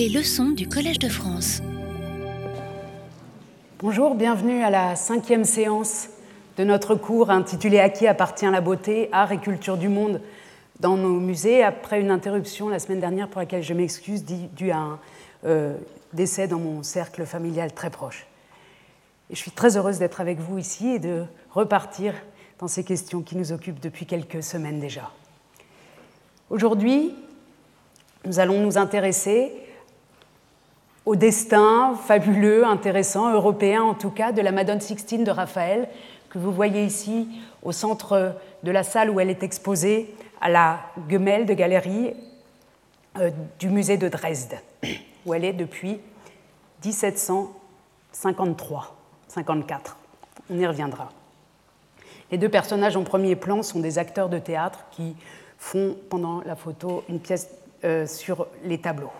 Les leçons du Collège de France. Bonjour, bienvenue à la cinquième séance de notre cours intitulé À qui appartient la beauté, art et culture du monde dans nos musées, après une interruption la semaine dernière pour laquelle je m'excuse, due à un euh, décès dans mon cercle familial très proche. Et je suis très heureuse d'être avec vous ici et de repartir dans ces questions qui nous occupent depuis quelques semaines déjà. Aujourd'hui, nous allons nous intéresser au destin fabuleux, intéressant, européen en tout cas, de la Madone Sixtine de Raphaël, que vous voyez ici au centre de la salle où elle est exposée à la Gemälde Galerie euh, du musée de Dresde, où elle est depuis 1753, 54. On y reviendra. Les deux personnages en premier plan sont des acteurs de théâtre qui font pendant la photo une pièce euh, sur les tableaux.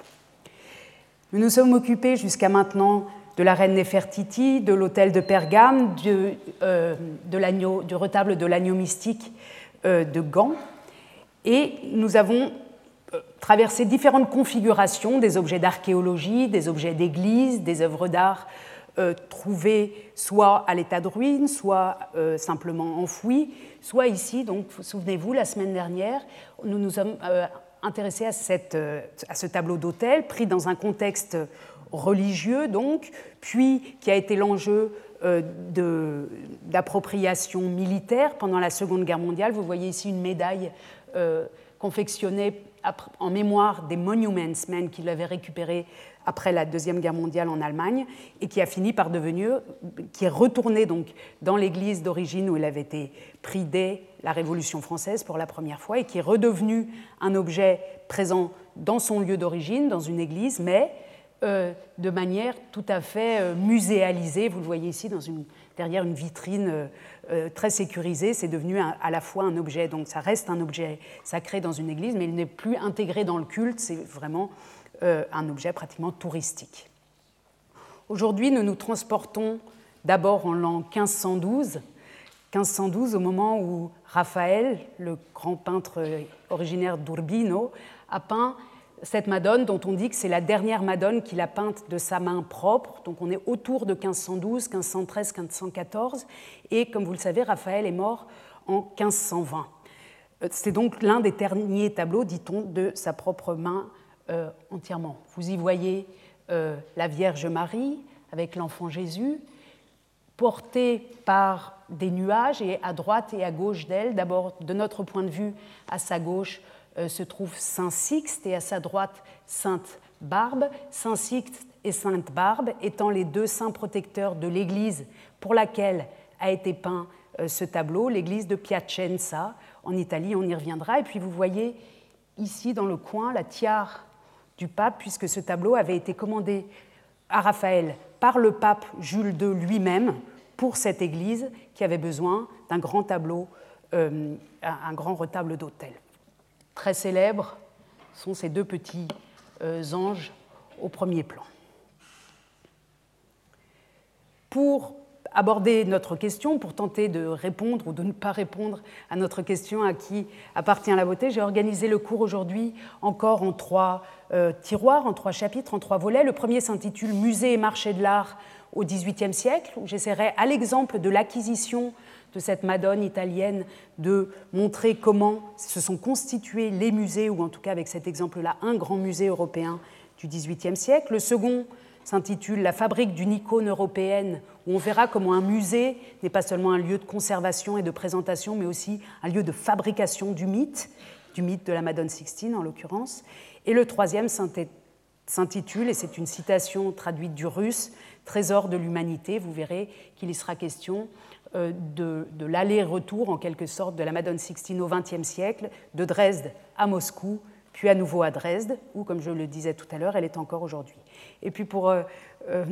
Nous nous sommes occupés jusqu'à maintenant de la reine Nefertiti, de l'hôtel de Pergame, de, euh, du retable de l'agneau mystique euh, de Gand, et nous avons traversé différentes configurations des objets d'archéologie, des objets d'église, des œuvres d'art trouvées soit à l'état de ruine, soit simplement enfouies, soit ici, donc souvenez-vous, la semaine dernière, nous nous sommes intéressé à, cette, euh, à ce tableau d'autel, pris dans un contexte religieux, donc, puis qui a été l'enjeu euh, d'appropriation militaire pendant la Seconde Guerre mondiale. Vous voyez ici une médaille euh, confectionnée en mémoire des Monuments Men qu'il avait récupéré après la Deuxième Guerre mondiale en Allemagne et qui a fini par devenir, qui est retourné donc dans l'église d'origine où il avait été pris dès la Révolution française pour la première fois et qui est redevenu un objet présent dans son lieu d'origine, dans une église, mais euh, de manière tout à fait euh, muséalisée. Vous le voyez ici dans une, derrière une vitrine euh, très sécurisée. C'est devenu à la fois un objet, donc ça reste un objet sacré dans une église, mais il n'est plus intégré dans le culte. C'est vraiment un objet pratiquement touristique. Aujourd'hui, nous nous transportons d'abord en l'an 1512 1512, au moment où Raphaël, le grand peintre originaire d'Urbino, a peint cette Madone dont on dit que c'est la dernière Madone qu'il a peinte de sa main propre. Donc on est autour de 1512, 1513, 1514. Et comme vous le savez, Raphaël est mort en 1520. Euh, c'est donc l'un des derniers tableaux, dit-on, de sa propre main euh, entièrement. Vous y voyez euh, la Vierge Marie avec l'enfant Jésus, portée par des nuages et à droite et à gauche d'elle, d'abord de notre point de vue, à sa gauche euh, se trouve Saint Sixte et à sa droite Sainte Barbe. Saint Sixte et Sainte Barbe étant les deux saints protecteurs de l'église pour laquelle a été peint ce tableau, l'église de Piacenza en Italie, on y reviendra. Et puis vous voyez ici dans le coin la tiare du pape, puisque ce tableau avait été commandé à Raphaël par le pape Jules II lui-même pour cette église qui avait besoin d'un grand tableau, euh, un grand retable d'autel. Très célèbres sont ces deux petits euh, anges au premier plan. Pour aborder notre question, pour tenter de répondre ou de ne pas répondre à notre question à qui appartient la beauté, j'ai organisé le cours aujourd'hui encore en trois euh, tiroirs, en trois chapitres, en trois volets. Le premier s'intitule Musée et marché de l'art au XVIIIe siècle, où j'essaierai, à l'exemple de l'acquisition de cette Madone italienne, de montrer comment se sont constitués les musées, ou en tout cas avec cet exemple-là, un grand musée européen du XVIIIe siècle. Le second s'intitule La fabrique d'une icône européenne, on verra comment un musée n'est pas seulement un lieu de conservation et de présentation, mais aussi un lieu de fabrication du mythe, du mythe de la Madone Sixtine en l'occurrence. Et le troisième s'intitule, et c'est une citation traduite du russe, Trésor de l'humanité. Vous verrez qu'il y sera question euh, de, de l'aller-retour, en quelque sorte, de la Madone Sixtine au XXe siècle, de Dresde à Moscou, puis à nouveau à Dresde, où, comme je le disais tout à l'heure, elle est encore aujourd'hui. Et puis pour euh, euh,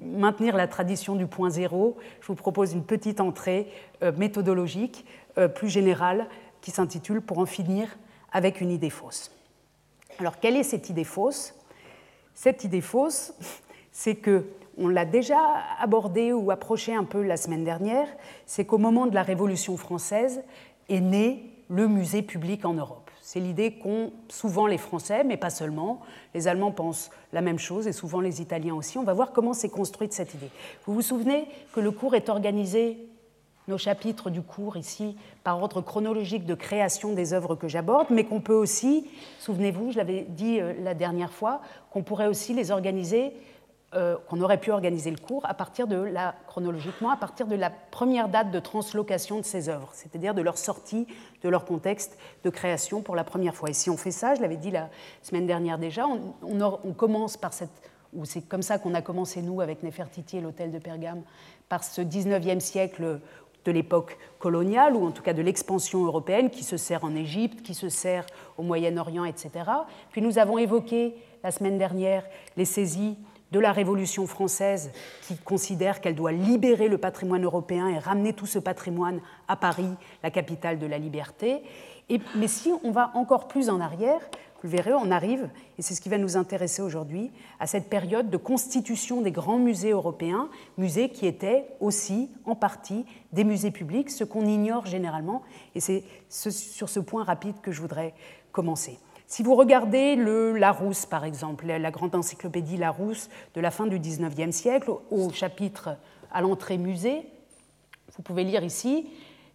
maintenir la tradition du point zéro, je vous propose une petite entrée méthodologique plus générale qui s'intitule Pour en finir avec une idée fausse. Alors, quelle est cette idée fausse? Cette idée fausse, c'est que on l'a déjà abordé ou approché un peu la semaine dernière, c'est qu'au moment de la Révolution française est né le musée public en Europe. C'est l'idée qu'ont souvent les Français, mais pas seulement. Les Allemands pensent la même chose et souvent les Italiens aussi. On va voir comment s'est construite cette idée. Vous vous souvenez que le cours est organisé, nos chapitres du cours ici, par ordre chronologique de création des œuvres que j'aborde, mais qu'on peut aussi, souvenez-vous, je l'avais dit euh, la dernière fois, qu'on pourrait aussi les organiser euh, qu'on aurait pu organiser le cours à partir de la, chronologiquement, à partir de la première date de translocation de ces œuvres, c'est-à-dire de leur sortie de leur contexte de création pour la première fois. Et si on fait ça, je l'avais dit la semaine dernière déjà, on, commence par cette, ou c'est comme ça qu'on a commencé nous avec Nefertiti et l'hôtel de Pergame, par ce 19e siècle de l'époque coloniale, ou en tout cas de l'expansion européenne, qui se sert en Égypte, qui se sert au Moyen-Orient, etc. Puis nous avons évoqué la semaine dernière les saisies de la Révolution française qui considère qu'elle doit libérer le patrimoine européen et ramener tout ce patrimoine à Paris, la capitale de la liberté. Mais si on va encore plus en arrière, vous verrez, on arrive, et c'est ce qui va nous intéresser aujourd'hui, à cette période de constitution des grands musées européens, musées qui étaient aussi en partie des musées publics, ce qu'on ignore généralement, et c'est sur ce point rapide que je voudrais commencer. Si vous regardez le Larousse, par exemple, la grande encyclopédie Larousse de la fin du XIXe siècle, au chapitre à l'entrée musée, vous pouvez lire ici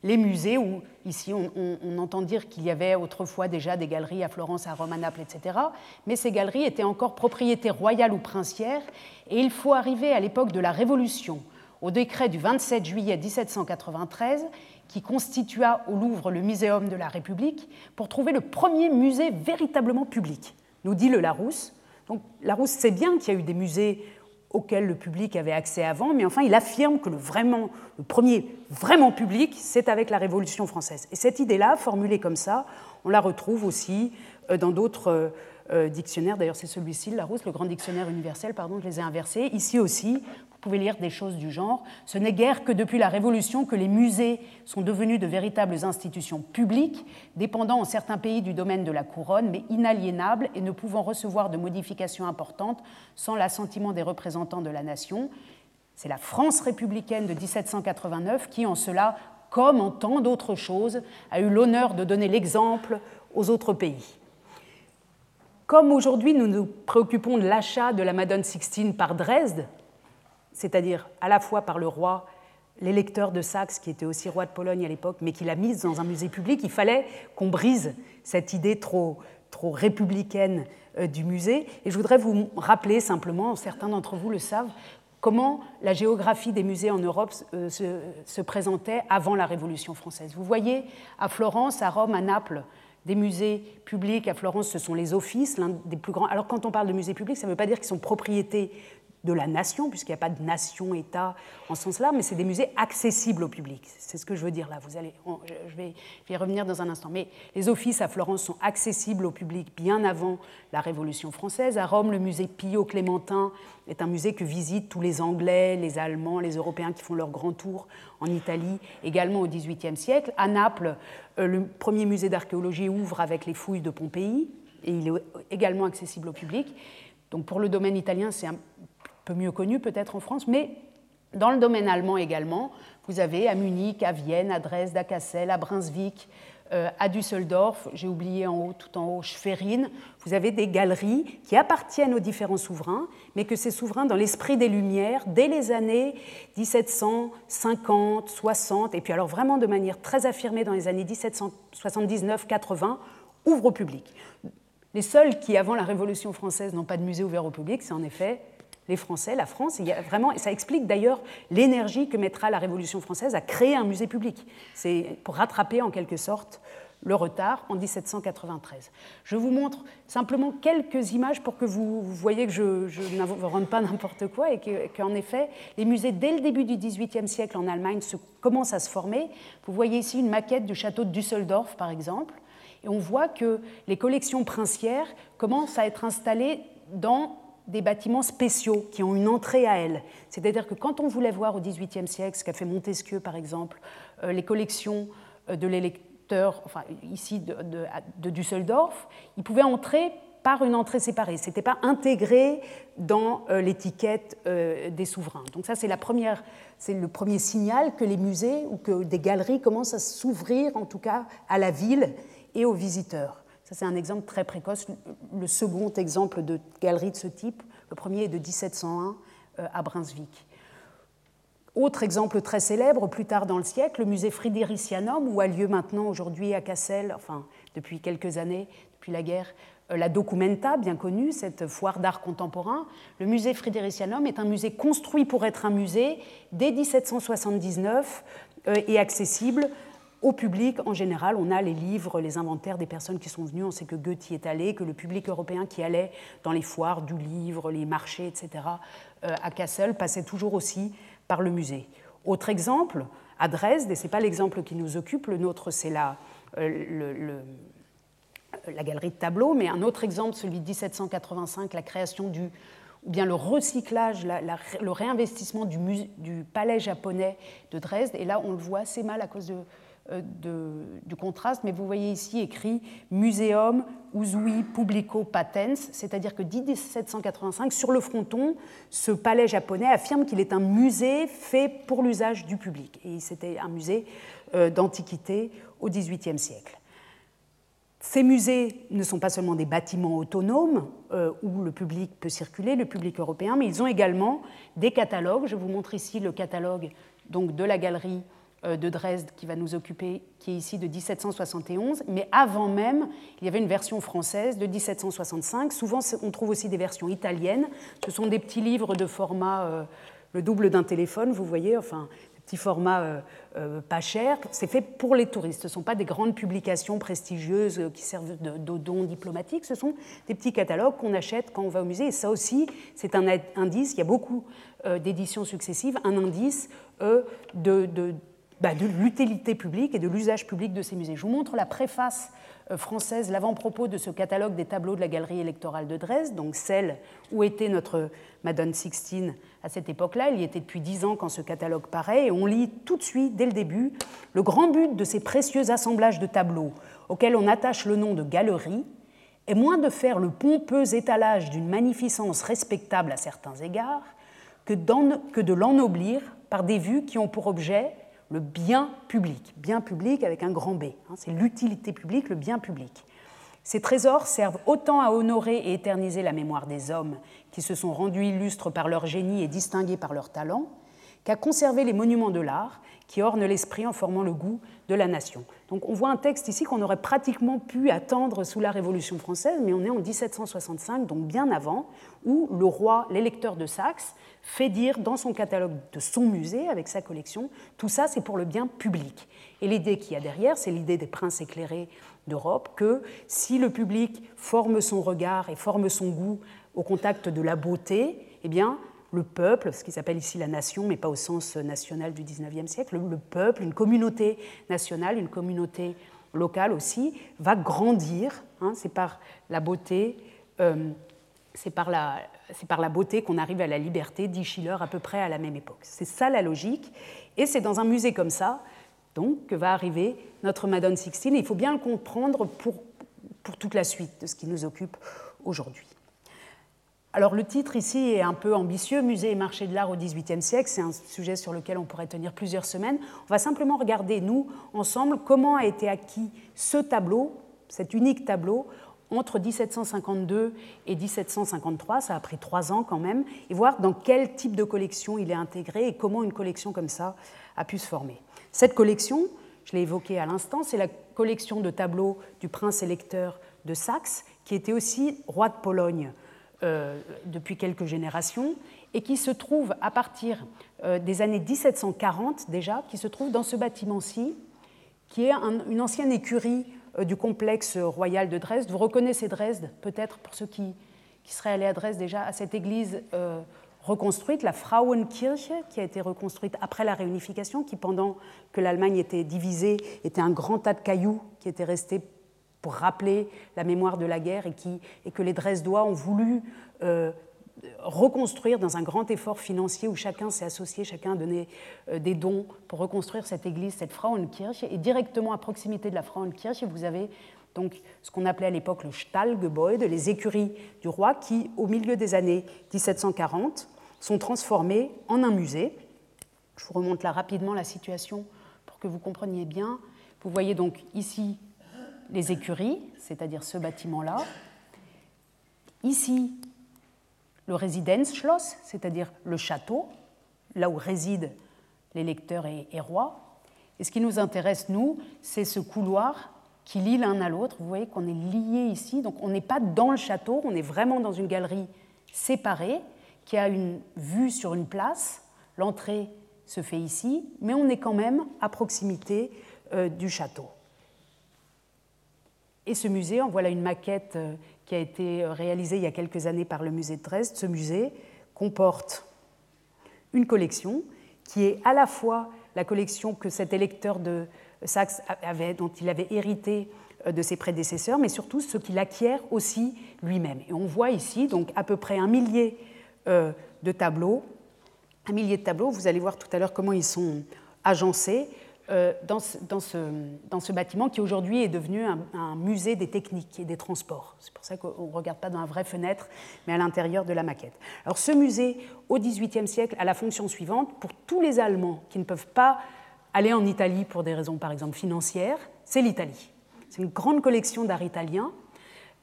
les musées où, ici, on, entend dire qu'il y avait autrefois déjà des galeries à Florence, à Rome, à Naples, etc. Mais ces galeries étaient encore propriété royale ou princière, et il faut arriver à l'époque de la Révolution, au décret du 27 juillet 1793, qui constitua au Louvre le Muséum de la République pour trouver le premier musée véritablement public, nous dit le Larousse. Donc Larousse sait bien qu'il y a eu des musées auxquels le public avait accès avant, mais enfin il affirme que le, vraiment, le premier vraiment public, c'est avec la Révolution française. Et cette idée-là, formulée comme ça, on la retrouve aussi euh, dans d'autres euh, euh, dictionnaires. D'ailleurs, c'est celui-ci, Larousse, le grand dictionnaire universel, pardon, je les ai inversés. Ici aussi, pouvez lire des choses du genre. Ce n'est guère que depuis la Révolution que les musées sont devenus de véritables institutions publiques, dépendant en certains pays du domaine de la couronne, mais inaliénables et ne pouvant recevoir de modifications importantes sans l'assentiment des représentants de la nation. C'est la France républicaine de 1789 qui, en cela, comme en tant d'autres choses, a eu l'honneur de donner l'exemple aux autres pays. Comme aujourd'hui nous nous préoccupons de l'achat de la Madone Sixtine par Dresde, c'est-à-dire à la fois par le roi, l'électeur de Saxe, qui était aussi roi de Pologne à l'époque, mais qui l'a mise dans un musée public, il fallait qu'on brise cette idée trop, républicaine euh, du musée. Et je voudrais vous rappeler simplement, certains d'entre vous le savent, comment la géographie des musées en Europe euh, se, se, présentait avant la Révolution française. Vous voyez à Florence, à Rome, à Naples, des musées publics. À Florence, ce sont les offices, l'un des plus grands. Alors quand on parle de musées publics, ça ne veut pas dire qu'ils sont propriétés de la nation, puisqu'il n'y a pas de nation-État en ce sens-là, mais c'est des musées accessibles au public. C'est ce que je veux dire là. Vous allez, je, vais, y revenir dans un instant. Mais les offices à Florence sont accessibles au public bien avant la Révolution française. À Rome, le musée Pio Clémentin est un musée que visitent tous les Anglais, les Allemands, les Européens qui font leur grand tour en Italie, également au XVIIIe siècle. À Naples, euh, le premier musée d'archéologie ouvre avec les fouilles de Pompéi, et il est également accessible au public. Donc pour le domaine italien, c'est un peu mieux connu peut-être en France, mais dans le domaine allemand également, vous avez à Munich, à Vienne, à Dresde, à Kassel, à Brunswick, euh, à Düsseldorf, j'ai oublié en haut, tout en haut, Schwerin, vous avez des galeries qui appartiennent aux différents souverains, mais que ces souverains, dans l'esprit des Lumières, dès les années 1750, 60, et puis alors vraiment de manière très affirmée dans les années 1779-80, ouvrent au public. Les seuls qui, avant la Révolution française, n'ont pas de musée ouvert au public, c'est en effet les Français, la France. Vraiment, et ça explique d'ailleurs l'énergie que mettra la Révolution française à créer un musée public. C'est pour rattraper en quelque sorte le retard en 1793. Je vous montre simplement quelques images pour que vous, voyez que je, ne rends pas n'importe quoi et qu'en effet, les musées, dès le début du XVIIIe siècle en Allemagne, commencent à se former. Vous voyez ici une maquette du château de Düsseldorf, par exemple, et on voit que les collections princières commencent à être installées dans des bâtiments spéciaux qui ont une entrée à elles. C'est-à-dire que quand on voulait voir au XVIIIe siècle, ce qu'a fait Montesquieu par exemple, euh, les collections euh, de l'électeur, enfin ici de, Düsseldorf, il pouvait entrer par une entrée séparée. Ce n'était pas intégré dans euh, l'étiquette des souverains. Donc ça, c'est la première, c'est le premier signal que les musées ou que des galeries commencent à s'ouvrir, en tout cas, à la ville et aux visiteurs. Ça, c'est un exemple très précoce. Le second exemple de galerie de ce type, le premier est de 1701 à Brunswick. Autre exemple très célèbre, plus tard dans le siècle, le musée Fridericianum, où a lieu maintenant aujourd'hui à Cassel, enfin depuis quelques années, depuis la guerre, euh, la Documenta, bien connue, cette foire d'art contemporain. Le musée Fridericianum est un musée construit pour être un musée dès 1779 euh, et accessible au public en général. On a les livres, les inventaires des personnes qui sont venues. On sait que Goethe y est allé, que le public européen qui allait dans les foires du livre, les marchés, etc., euh, à Kassel passait toujours aussi par le musée. Autre exemple, à Dresde, et ce n'est pas l'exemple qui nous occupe, le nôtre c'est la, le la galerie de tableaux, mais un autre exemple, celui de 1785, la création du, ou bien le recyclage, le réinvestissement du, du, palais japonais de Dresde. Et là, on le voit assez mal à cause euh, de, du contraste, mais vous voyez ici écrit Muséum Usui Publico Patens, c'est-à-dire que 1785, sur le fronton, ce palais japonais affirme qu'il est un musée fait pour l'usage du public. Et c'était un musée euh, d'antiquité au XVIIIe siècle. Ces musées ne sont pas seulement des bâtiments autonomes euh, où le public peut circuler, le public européen, mais ils ont également des catalogues. Je vous montre ici le catalogue donc, de la galerie euh, de Dresde qui va nous occuper, qui est ici de 1771. Mais avant même, il y avait une version française de 1765. Souvent, on trouve aussi des versions italiennes. Ce sont des petits livres de format euh, le double d'un téléphone, vous voyez, enfin petit format euh, euh, pas cher. C'est fait pour les touristes. Ce ne sont pas des grandes publications prestigieuses euh, qui servent de, dons diplomatiques. Ce sont des petits catalogues qu'on achète quand on va au musée. Et ça aussi, c'est un indice. Il y a beaucoup d'éditions successives. Un indice de, bah, de l'utilité publique et de l'usage public de ces musées. Je vous montre la préface française, l'avant-propos de ce catalogue des tableaux de la galerie électorale de Dresde, donc celle où était notre Madone Sixtine à cette époque-là. Il y était depuis dix ans quand ce catalogue paraît, et on lit tout de suite, dès le début, le grand but de ces précieux assemblages de tableaux auxquels on attache le nom de galerie est moins de faire le pompeux étalage d'une magnificence respectable à certains égards que de l'ennoblir par des vues qui ont pour objet le bien public, bien public avec un grand B. Hein, c'est l'utilité publique, le bien public. Ces trésors servent autant à honorer et éterniser la mémoire des hommes qui se sont rendus illustres par leur génie et distingués par leur talent, qu'à conserver les monuments de l'art qui ornent l'esprit en formant le goût de la nation. Donc on voit un texte ici qu'on aurait pratiquement pu attendre sous la Révolution française, mais on est en 1765, donc bien avant, où le roi, l'électeur de Saxe, fait dire dans son catalogue de son musée, avec sa collection, tout ça c'est pour le bien public. Et l'idée qu'il y a derrière, c'est l'idée des princes éclairés d'Europe, que si le public forme son regard et forme son goût au contact de la beauté, eh bien, le peuple, ce qui s'appelle ici la nation, mais pas au sens national du XIXe siècle, le peuple, une communauté nationale, une communauté locale aussi, va grandir. Hein, c'est par la beauté, euh, c'est par la, c'est par la beauté qu'on arrive à la liberté, dit Schiller à peu près à la même époque. C'est ça la logique, et c'est dans un musée comme ça donc que va arriver notre Madone Sixtine. il faut bien le comprendre pour, pour toute la suite de ce qui nous occupe aujourd'hui. Alors le titre ici est un peu ambitieux, Musée et marché de l'art au XVIIIe siècle, c'est un sujet sur lequel on pourrait tenir plusieurs semaines. On va simplement regarder, nous, ensemble, comment a été acquis ce tableau, cet unique tableau, entre 1752 et 1753, ça a pris trois ans quand même, et voir dans quel type de collection il est intégré et comment une collection comme ça a pu se former. Cette collection, je l'ai évoquée à l'instant, c'est la collection de tableaux du prince électeur de Saxe, qui était aussi roi de Pologne euh, depuis quelques générations, et qui se trouve à partir euh, des années 1740 déjà, qui se trouve dans ce bâtiment-ci, qui est une ancienne écurie du complexe royal de Dresde. Vous reconnaissez Dresde, peut-être pour ceux qui, qui, seraient allés à Dresde déjà, à cette église reconstruite, la Frauenkirche, qui a été reconstruite après la réunification, qui pendant que l'Allemagne était divisée était un grand tas de cailloux qui étaient restés pour rappeler la mémoire de la guerre et, qui, et que les Dresdois ont voulu euh, reconstruire dans un grand effort financier où chacun s'est associé, chacun a donné euh, des dons pour reconstruire cette église, cette Frauenkirche. Et directement à proximité de la Frauenkirche, vous avez donc ce qu'on appelait à l'époque le Stallgebäude, les écuries du roi, qui, au milieu des années 1740, sont transformés en un musée. Je vous remonte là rapidement la situation pour que vous compreniez bien. Vous voyez donc ici les écuries, c'est-à-dire ce bâtiment-là. Ici, le Residenzschloss, c'est-à-dire le château, là où résident les lecteurs et, rois. Et ce qui nous intéresse, nous, c'est ce couloir qui lie l'un à l'autre. Vous voyez qu'on est lié ici, donc on n'est pas dans le château, on est vraiment dans une galerie séparée qui a une vue sur une place. L'entrée se fait ici, mais on est quand même à proximité euh, du château. Et ce musée, en voilà une maquette euh, qui a été euh, réalisée il y a quelques années par le musée de Dresde. Ce musée comporte une collection qui est à la fois la collection que cet électeur de Saxe avait, dont il avait hérité de ses prédécesseurs, mais surtout ce qu'il acquiert aussi lui-même. Et on voit ici donc à peu près un millier de tableaux, un millier de tableaux. Vous allez voir tout à l'heure comment ils sont agencés. Euh, dans, ce, bâtiment qui aujourd'hui est devenu un, musée des techniques et des transports. C'est pour ça qu'on ne regarde pas dans la vraie fenêtre, mais à l'intérieur de la maquette. Alors ce musée, au XVIIIe siècle, a la fonction suivante. Pour tous les Allemands qui ne peuvent pas aller en Italie pour des raisons, par exemple, financières, c'est l'Italie. C'est une grande collection d'art italien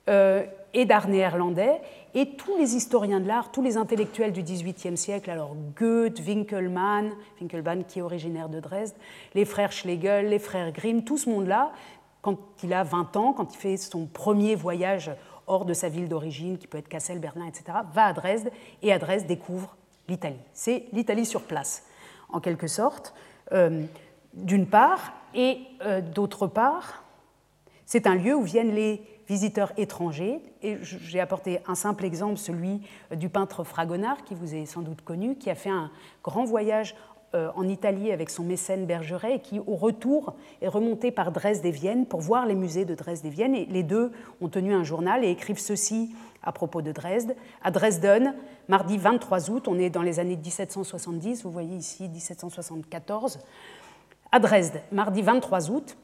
euh, et d'art néerlandais. Et tous les historiens de l'art, tous les intellectuels du XVIIIe siècle, alors Goethe, Winkelmann, Winkelmann qui est originaire de Dresde, les frères Schlegel, les frères Grimm, tout ce monde-là, quand il a 20 ans, quand il fait son premier voyage hors de sa ville d'origine, qui peut être Kassel, Berlin, etc., va à Dresde et à Dresde découvre l'Italie. C'est l'Italie sur place, en quelque sorte, euh, d'une part, et euh, d'autre part, c'est un lieu où viennent les visiteurs étrangers. Et j'ai apporté un simple exemple, celui du peintre Fragonard, qui vous est sans doute connu, qui a fait un grand voyage euh, en Italie avec son mécène Bergeret et qui, au retour, est remonté par Dresde et Vienne pour voir les musées de Dresde et Vienne. Et les deux ont tenu un journal et écrivent ceci à propos de Dresde. À Dresden, mardi 23 août, on est dans les années 1770, vous voyez ici 1774. À Dresde, mardi 23 août,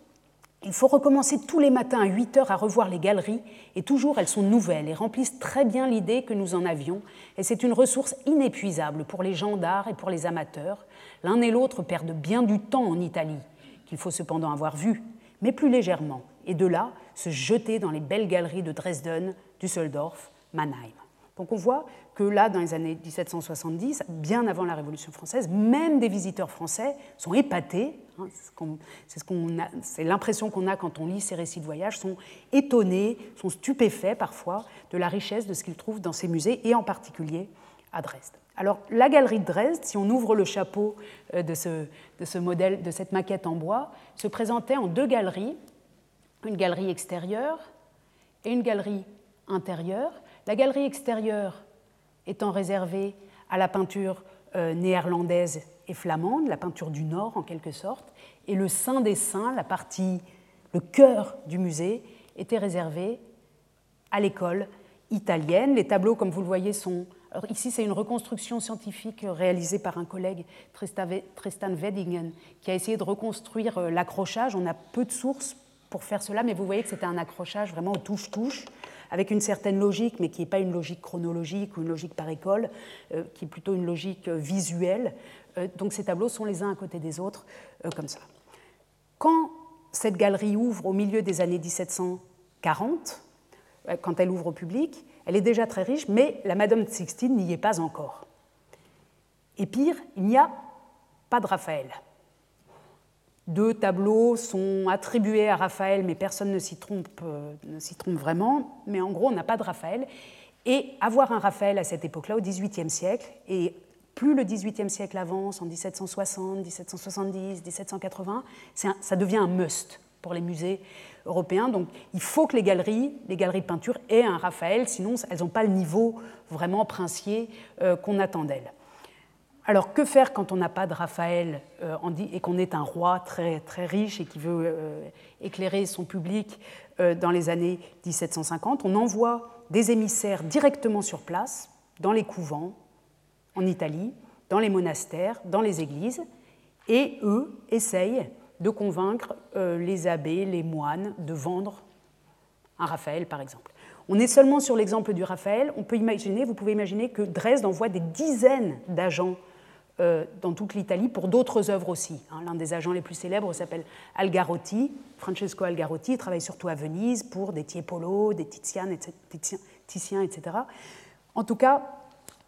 il faut recommencer tous les matins à 8 heures à revoir les galeries, et toujours elles sont nouvelles et remplissent très bien l'idée que nous en avions, et c'est une ressource inépuisable pour les gens d'art et pour les amateurs. L'un et l'autre perdent bien du temps en Italie, qu'il faut cependant avoir vu, mais plus légèrement, et de là se jeter dans les belles galeries de Dresden, Düsseldorf, Mannheim. Donc on voit que là, dans les années 1770, bien avant la Révolution française, même des visiteurs français sont épatés, hein, c'est l'impression qu'on a quand on lit ces récits de voyage, sont étonnés, sont stupéfaits parfois de la richesse de ce qu'ils trouvent dans ces musées, et en particulier à Dresde. Alors la galerie de Dresde, si on ouvre le chapeau euh, de ce, modèle, de cette maquette en bois, se présentait en deux galeries, une galerie extérieure et une galerie intérieure. La galerie extérieure étant réservée à la peinture euh, néerlandaise et flamande, la peinture du Nord en quelque sorte, et le sein des saints, la partie, le cœur du musée, était réservé à l'école italienne. Les tableaux, comme vous le voyez, sont... Alors ici, c'est une reconstruction scientifique réalisée par un collègue, Tristan Weddingen, qui a essayé de reconstruire euh, l'accrochage. On a peu de sources pour faire cela, mais vous voyez que c'était un accrochage vraiment touche-touche avec une certaine logique, mais qui n'est pas une logique chronologique ou une logique par école, euh, qui est plutôt une logique euh, visuelle. Euh, donc ces tableaux sont les uns à côté des autres, comme ça. Quand cette galerie ouvre au milieu des années 1740, quand elle ouvre au public, elle est déjà très riche, mais la Madame de Sixtine n'y est pas encore. Et pire, il n'y a pas de Raphaël. Deux tableaux sont attribués à Raphaël, mais personne ne s'y trompe, euh, ne s'y trompe vraiment. Mais en gros, on n'a pas de Raphaël. Et avoir un Raphaël à cette époque-là, au XVIIIe siècle, et plus le XVIIIe siècle avance, en 1760, 1770, 1780, ça devient un must pour les musées européens. Donc il faut que les galeries, les galeries de peinture aient un Raphaël, sinon elles n'ont pas le niveau vraiment princier euh, qu'on attend d'elles. Alors que faire quand on n'a pas de Raphaël euh, et qu'on est un roi très, très riche et qui veut euh, éclairer son public dans les années 1750 On envoie des émissaires directement sur place, dans les couvents, en Italie, dans les monastères, dans les églises, et eux essayent de convaincre les abbés, les moines, de vendre un Raphaël, par exemple. On est seulement sur l'exemple du Raphaël. On peut imaginer, vous pouvez imaginer que Dresde envoie des dizaines d'agents euh, dans toute l'Italie pour d'autres œuvres aussi. Hein. L'un des agents les plus célèbres s'appelle Algarotti, Francesco Algarotti, il travaille surtout à Venise pour des Tiepolo, des Titian, etc. En tout cas,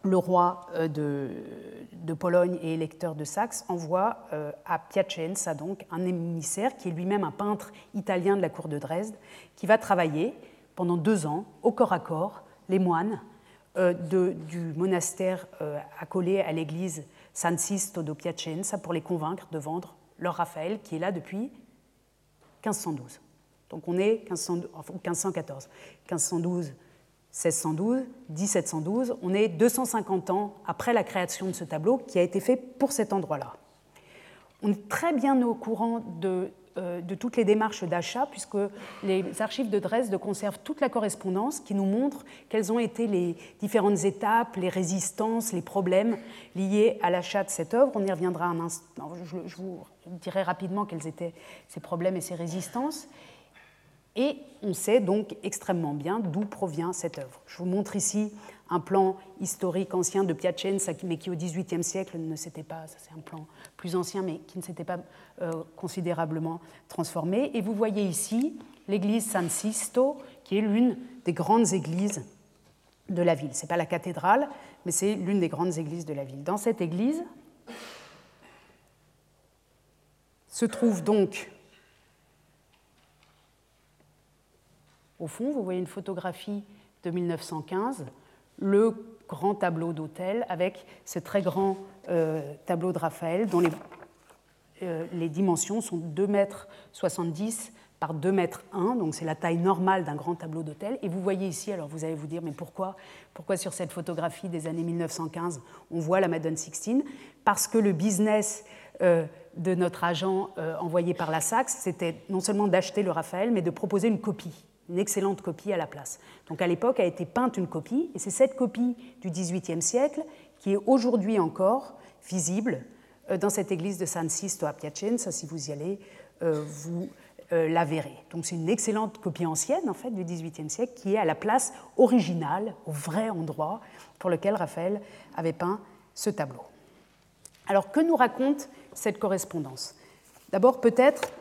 le roi euh, de, Pologne et électeur de Saxe envoie euh, à Piacenza donc un émissaire qui est lui-même un peintre italien de la cour de Dresde, qui va travailler pendant deux ans au corps à corps les moines du monastère accolé à l'église San Sisto do Piacenza pour les convaincre de vendre leur Raphaël qui est là depuis 1512. Donc on est 1514, 1512, 1612, 1712, on est 250 ans après la création de ce tableau qui a été fait pour cet endroit-là. On est très bien au courant de euh, de toutes les démarches d'achat, puisque les archives de Dresde conservent toute la correspondance qui nous montre quelles ont été les différentes étapes, les résistances, les problèmes liés à l'achat de cette œuvre. On y reviendra un instant. Je, vous dirai rapidement quels étaient ces problèmes et ces résistances. Et on sait donc extrêmement bien d'où provient cette œuvre. Je vous montre ici un plan historique ancien de Piacenza, mais qui au XVIIIe siècle ne s'était pas, ça c'est un plan plus ancien, mais qui ne s'était pas euh, considérablement transformé. Et vous voyez ici l'église San Sisto, qui est l'une des grandes églises de la ville. Ce n'est pas la cathédrale, mais c'est l'une des grandes églises de la ville. Dans cette église se trouve donc, au fond, vous voyez une photographie de 1915 le grand tableau d'autel avec ce très grand euh, tableau de Raphaël dont les, euh, dimensions sont 2 mètres 70 par 2 mètres 1, donc c'est la taille normale d'un grand tableau d'hôtel. Et vous voyez ici, alors vous allez vous dire, mais pourquoi, pourquoi sur cette photographie des années 1915, on voit la Madone Sixtine? Parce que le business euh, de notre agent envoyé par la Saxe, c'était non seulement d'acheter le Raphaël, mais de proposer une copie une excellente copie à la place. Donc à l'époque a été peinte une copie, et c'est cette copie du XVIIIe siècle qui est aujourd'hui encore visible euh, dans cette église de San Sisto à Piacenza. Si vous y allez, euh, vous euh, la verrez. Donc c'est une excellente copie ancienne en fait du XVIIIe siècle qui est à la place originale, au vrai endroit pour lequel Raphaël avait peint ce tableau. Alors que nous raconte cette correspondance? D'abord peut-être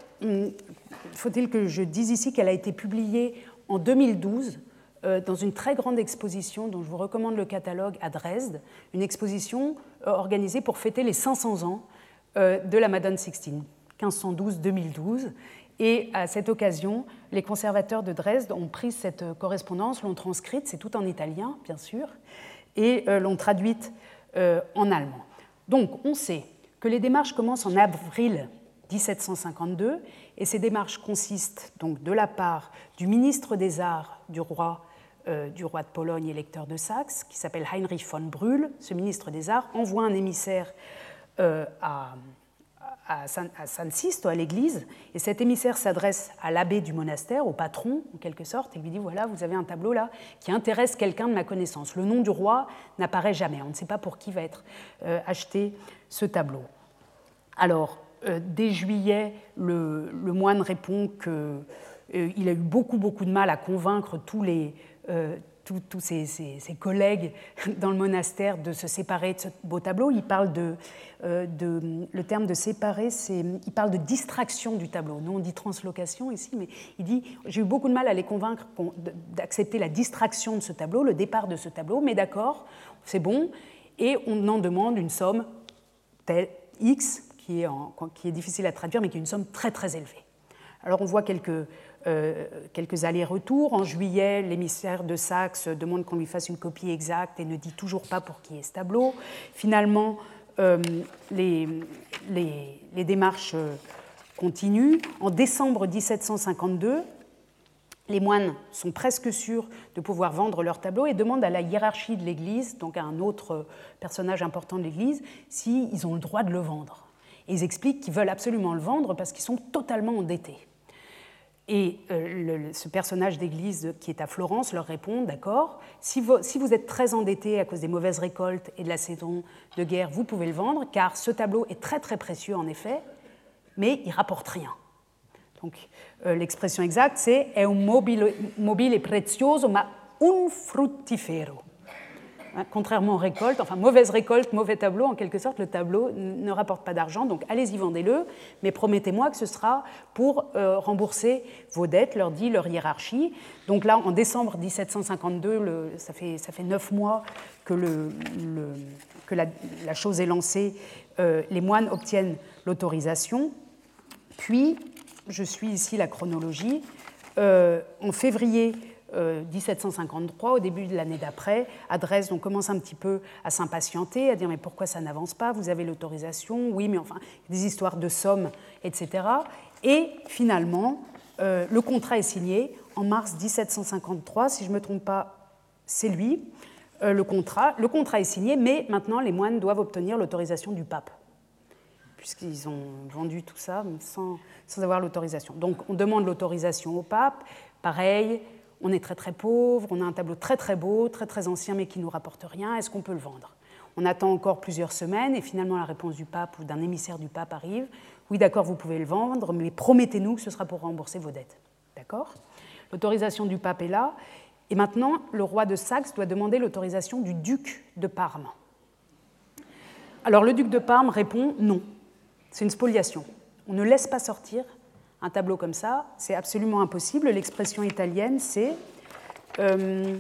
faut-il que je dise ici qu'elle a été publiée en 2012 euh, dans une très grande exposition dont je vous recommande le catalogue à Dresde, une exposition euh, organisée pour fêter les 500 ans euh, de la Madone Sixtine, 1512-2012. Et à cette occasion, les conservateurs de Dresde ont pris cette correspondance, l'ont transcrite, c'est tout en italien, bien sûr, et l'ont traduite en allemand. Donc, on sait que les démarches commencent en avril 1752 et ces démarches consistent donc de la part du ministre des Arts du roi, euh, du roi de Pologne électeur de Saxe, qui s'appelle Heinrich von Brühl. Ce ministre des Arts envoie un émissaire euh, à, à, San, Sisto, à l'église, et cet émissaire s'adresse à l'abbé du monastère, au patron en quelque sorte, et lui dit voilà, vous avez un tableau là qui intéresse quelqu'un de ma connaissance. Le nom du roi n'apparaît jamais, on ne sait pas pour qui va être euh, acheté ce tableau. Alors, dès juillet, le, moine répond qu'il euh, a eu beaucoup, beaucoup de mal à convaincre tous, les, euh, tous, ses, collègues dans le monastère de se séparer de ce beau tableau. Il parle de, de le terme de séparer, c'est, il parle de distraction du tableau. Nous, on dit translocation ici, mais il dit j'ai eu beaucoup de mal à les convaincre d'accepter la distraction de ce tableau, le départ de ce tableau, mais d'accord, c'est bon, et on en demande une somme telle X qui est, difficile à traduire, mais qui est une somme très très élevée. Alors on voit quelques, euh, quelques allers-retours. En juillet, l'émissaire de Saxe demande qu'on lui fasse une copie exacte et ne dit toujours pas pour qui est ce tableau. Finalement, euh, les, démarches continuent. En décembre 1752, les moines sont presque sûrs de pouvoir vendre leur tableau et demandent à la hiérarchie de l'Église, donc à un autre personnage important de l'Église, s'ils ont le droit de le vendre ils expliquent qu'ils veulent absolument le vendre parce qu'ils sont totalement endettés. Et euh, ce personnage d'église qui est à Florence leur répond, d'accord, si vous, êtes très endetté à cause des mauvaises récoltes et de la saison de guerre, vous pouvez le vendre, car ce tableau est très très précieux en effet, mais il rapporte rien. Donc euh, l'expression exacte, c'est è un mobile, mobile prezioso ma un fruttifero. Hein, contrairement aux récoltes, enfin mauvaise récolte, mauvais tableau, en quelque sorte, le tableau ne rapporte pas d'argent, donc allez-y, vendez-le, mais promettez-moi que ce sera pour euh, rembourser vos dettes, leur dit leur hiérarchie. Donc là, en décembre 1752, ça, fait, ça fait neuf mois que, le, que la, chose est lancée, euh, les moines obtiennent l'autorisation, puis, je suis ici la chronologie, euh, en février 1753, euh, au début de l'année d'après, à Dresde, on commence un petit peu à s'impatienter, à dire mais pourquoi ça n'avance pas? Vous avez l'autorisation? Oui, mais enfin, des histoires de sommes, etc. Et finalement, euh, le contrat est signé en mars 1753, si je ne me trompe pas, c'est lui, euh, le contrat. Le contrat est signé, mais maintenant les moines doivent obtenir l'autorisation du pape, puisqu'ils ont vendu tout ça sans, sans avoir l'autorisation. Donc on demande l'autorisation au pape, pareil, on est très très pauvre, on a un tableau très très beau, très très ancien mais qui ne nous rapporte rien, est-ce qu'on peut le vendre? On attend encore plusieurs semaines et finalement la réponse du pape ou d'un émissaire du pape arrive, oui d'accord vous pouvez le vendre, mais promettez-nous que ce sera pour rembourser vos dettes. D'accord? L'autorisation du pape est là et maintenant le roi de Saxe doit demander l'autorisation du duc de Parme. Alors le duc de Parme répond non, c'est une spoliation. On ne laisse pas sortir un tableau comme ça, c'est absolument impossible. L'expression italienne, c'est... Euh,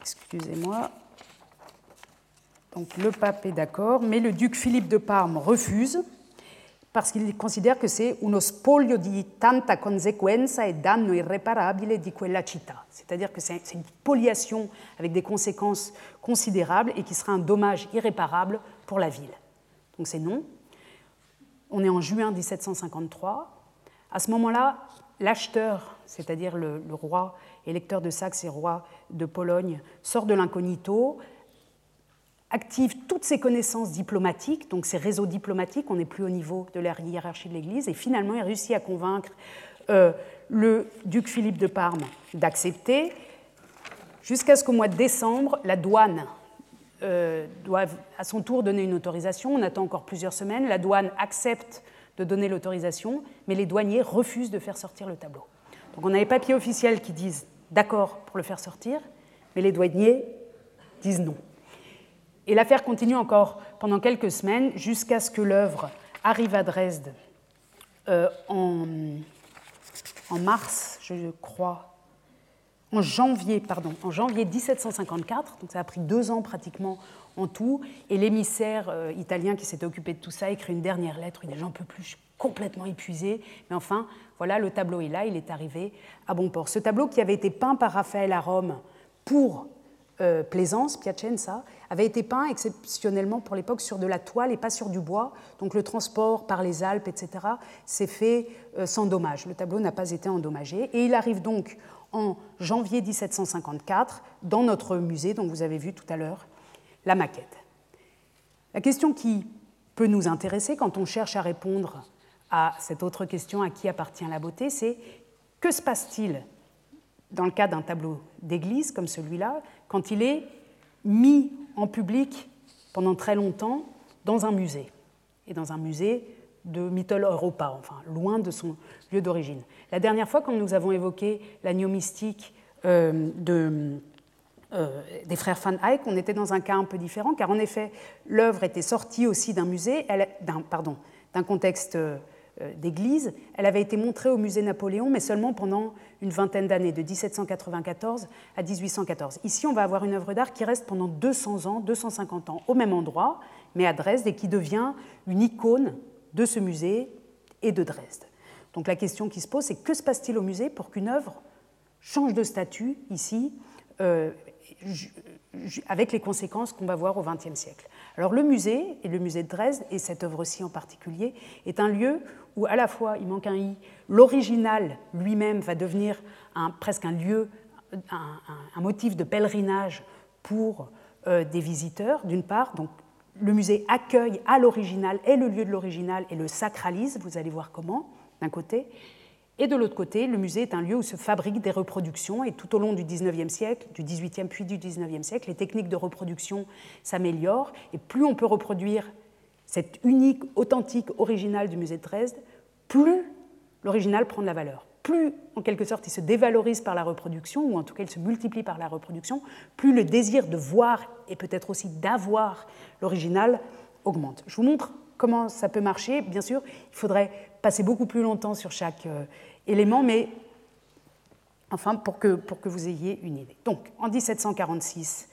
excusez-moi. Donc le pape est d'accord, mais le duc Philippe de Parme refuse parce qu'il considère que c'est uno spoglio di tanta conseguenza e danno irreparabile di quella città. C'est-à-dire que c'est une spoliation avec des conséquences considérables et qui sera un dommage irréparable pour la ville. Donc c'est non. On est en juin 1753. À ce moment-là, l'acheteur, c'est-à-dire le, roi électeur de Saxe et roi de Pologne, sort de l'incognito, active toutes ses connaissances diplomatiques, donc ses réseaux diplomatiques, on n'est plus au niveau de la hiérarchie de l'Église, et finalement il réussit à convaincre euh, le duc Philippe de Parme d'accepter, jusqu'à ce qu'au mois de décembre, la douane euh, doive à son tour donner une autorisation. On attend encore plusieurs semaines. La douane accepte de donner l'autorisation, mais les douaniers refusent de faire sortir le tableau. Donc on a les papiers officiels qui disent d'accord pour le faire sortir, mais les douaniers disent non. Et l'affaire continue encore pendant quelques semaines jusqu'à ce que l'œuvre arrive à Dresde euh, en, en mars, je crois, en janvier, pardon, en janvier 1754, donc ça a pris deux ans pratiquement en tout, et l'émissaire euh, italien qui s'était occupé de tout ça écrit une dernière lettre, il dit j'en peux plus, je suis complètement épuisé, mais enfin, voilà, le tableau est là, il est arrivé à bon port. Ce tableau qui avait été peint par Raphaël à Rome pour euh, Plaisance, Piacenza, avait été peint exceptionnellement pour l'époque sur de la toile et pas sur du bois. Donc le transport par les Alpes, etc., s'est fait euh, sans dommage. Le tableau n'a pas été endommagé. Et il arrive donc en janvier 1754 dans notre musée, dont vous avez vu tout à l'heure la maquette. La question qui peut nous intéresser quand on cherche à répondre à cette autre question à qui appartient la beauté, c'est que se passe-t-il dans le cas d'un tableau d'église comme celui-là quand il est mis en public pendant très longtemps dans un musée? Et dans un musée de Mythol Europa, enfin loin de son lieu d'origine. La dernière fois, quand nous avons évoqué l'agneau mystique euh, euh, des frères Van Eyck, on était dans un cas un peu différent, car en effet, l'œuvre était sortie aussi d'un musée, d'un, pardon, d'un contexte euh, d'église. Elle avait été montrée au musée Napoléon, mais seulement pendant une vingtaine d'années, de 1794 à 1814. Ici, on va avoir une œuvre d'art qui reste pendant 200 ans, 250 ans, au même endroit, mais à Dresde, et qui devient une icône de ce musée et de Dresde. Donc la question qui se pose, c'est que se passe-t-il au musée pour qu'une œuvre change de statut ici, euh, avec les conséquences qu'on va voir au XXe siècle? Alors le musée, et le musée de Dresde, et cette œuvre-ci en particulier, est un lieu où à la fois, il manque un i, l'original lui-même va devenir presque un lieu, un, motif de pèlerinage pour euh, des visiteurs, d'une part, donc le musée accueille à l'original, est le lieu de l'original et le sacralise, vous allez voir comment, d'un côté. Et de l'autre côté, le musée est un lieu où se fabriquent des reproductions et tout au long du 19e siècle, du 18e puis du 19e siècle, les techniques de reproduction s'améliorent et plus on peut reproduire cette unique, authentique, original du musée de Dresde, plus l'original prend de la valeur. Plus, en quelque sorte, il se dévalorise par la reproduction, ou en tout cas il se multiplie par la reproduction, plus le désir de voir et peut-être aussi d'avoir l'original augmente. Je vous montre comment ça peut marcher. Bien sûr, il faudrait passer beaucoup plus longtemps sur chaque euh, élément, mais enfin pour que, pour que vous ayez une idée. Donc, en 1746,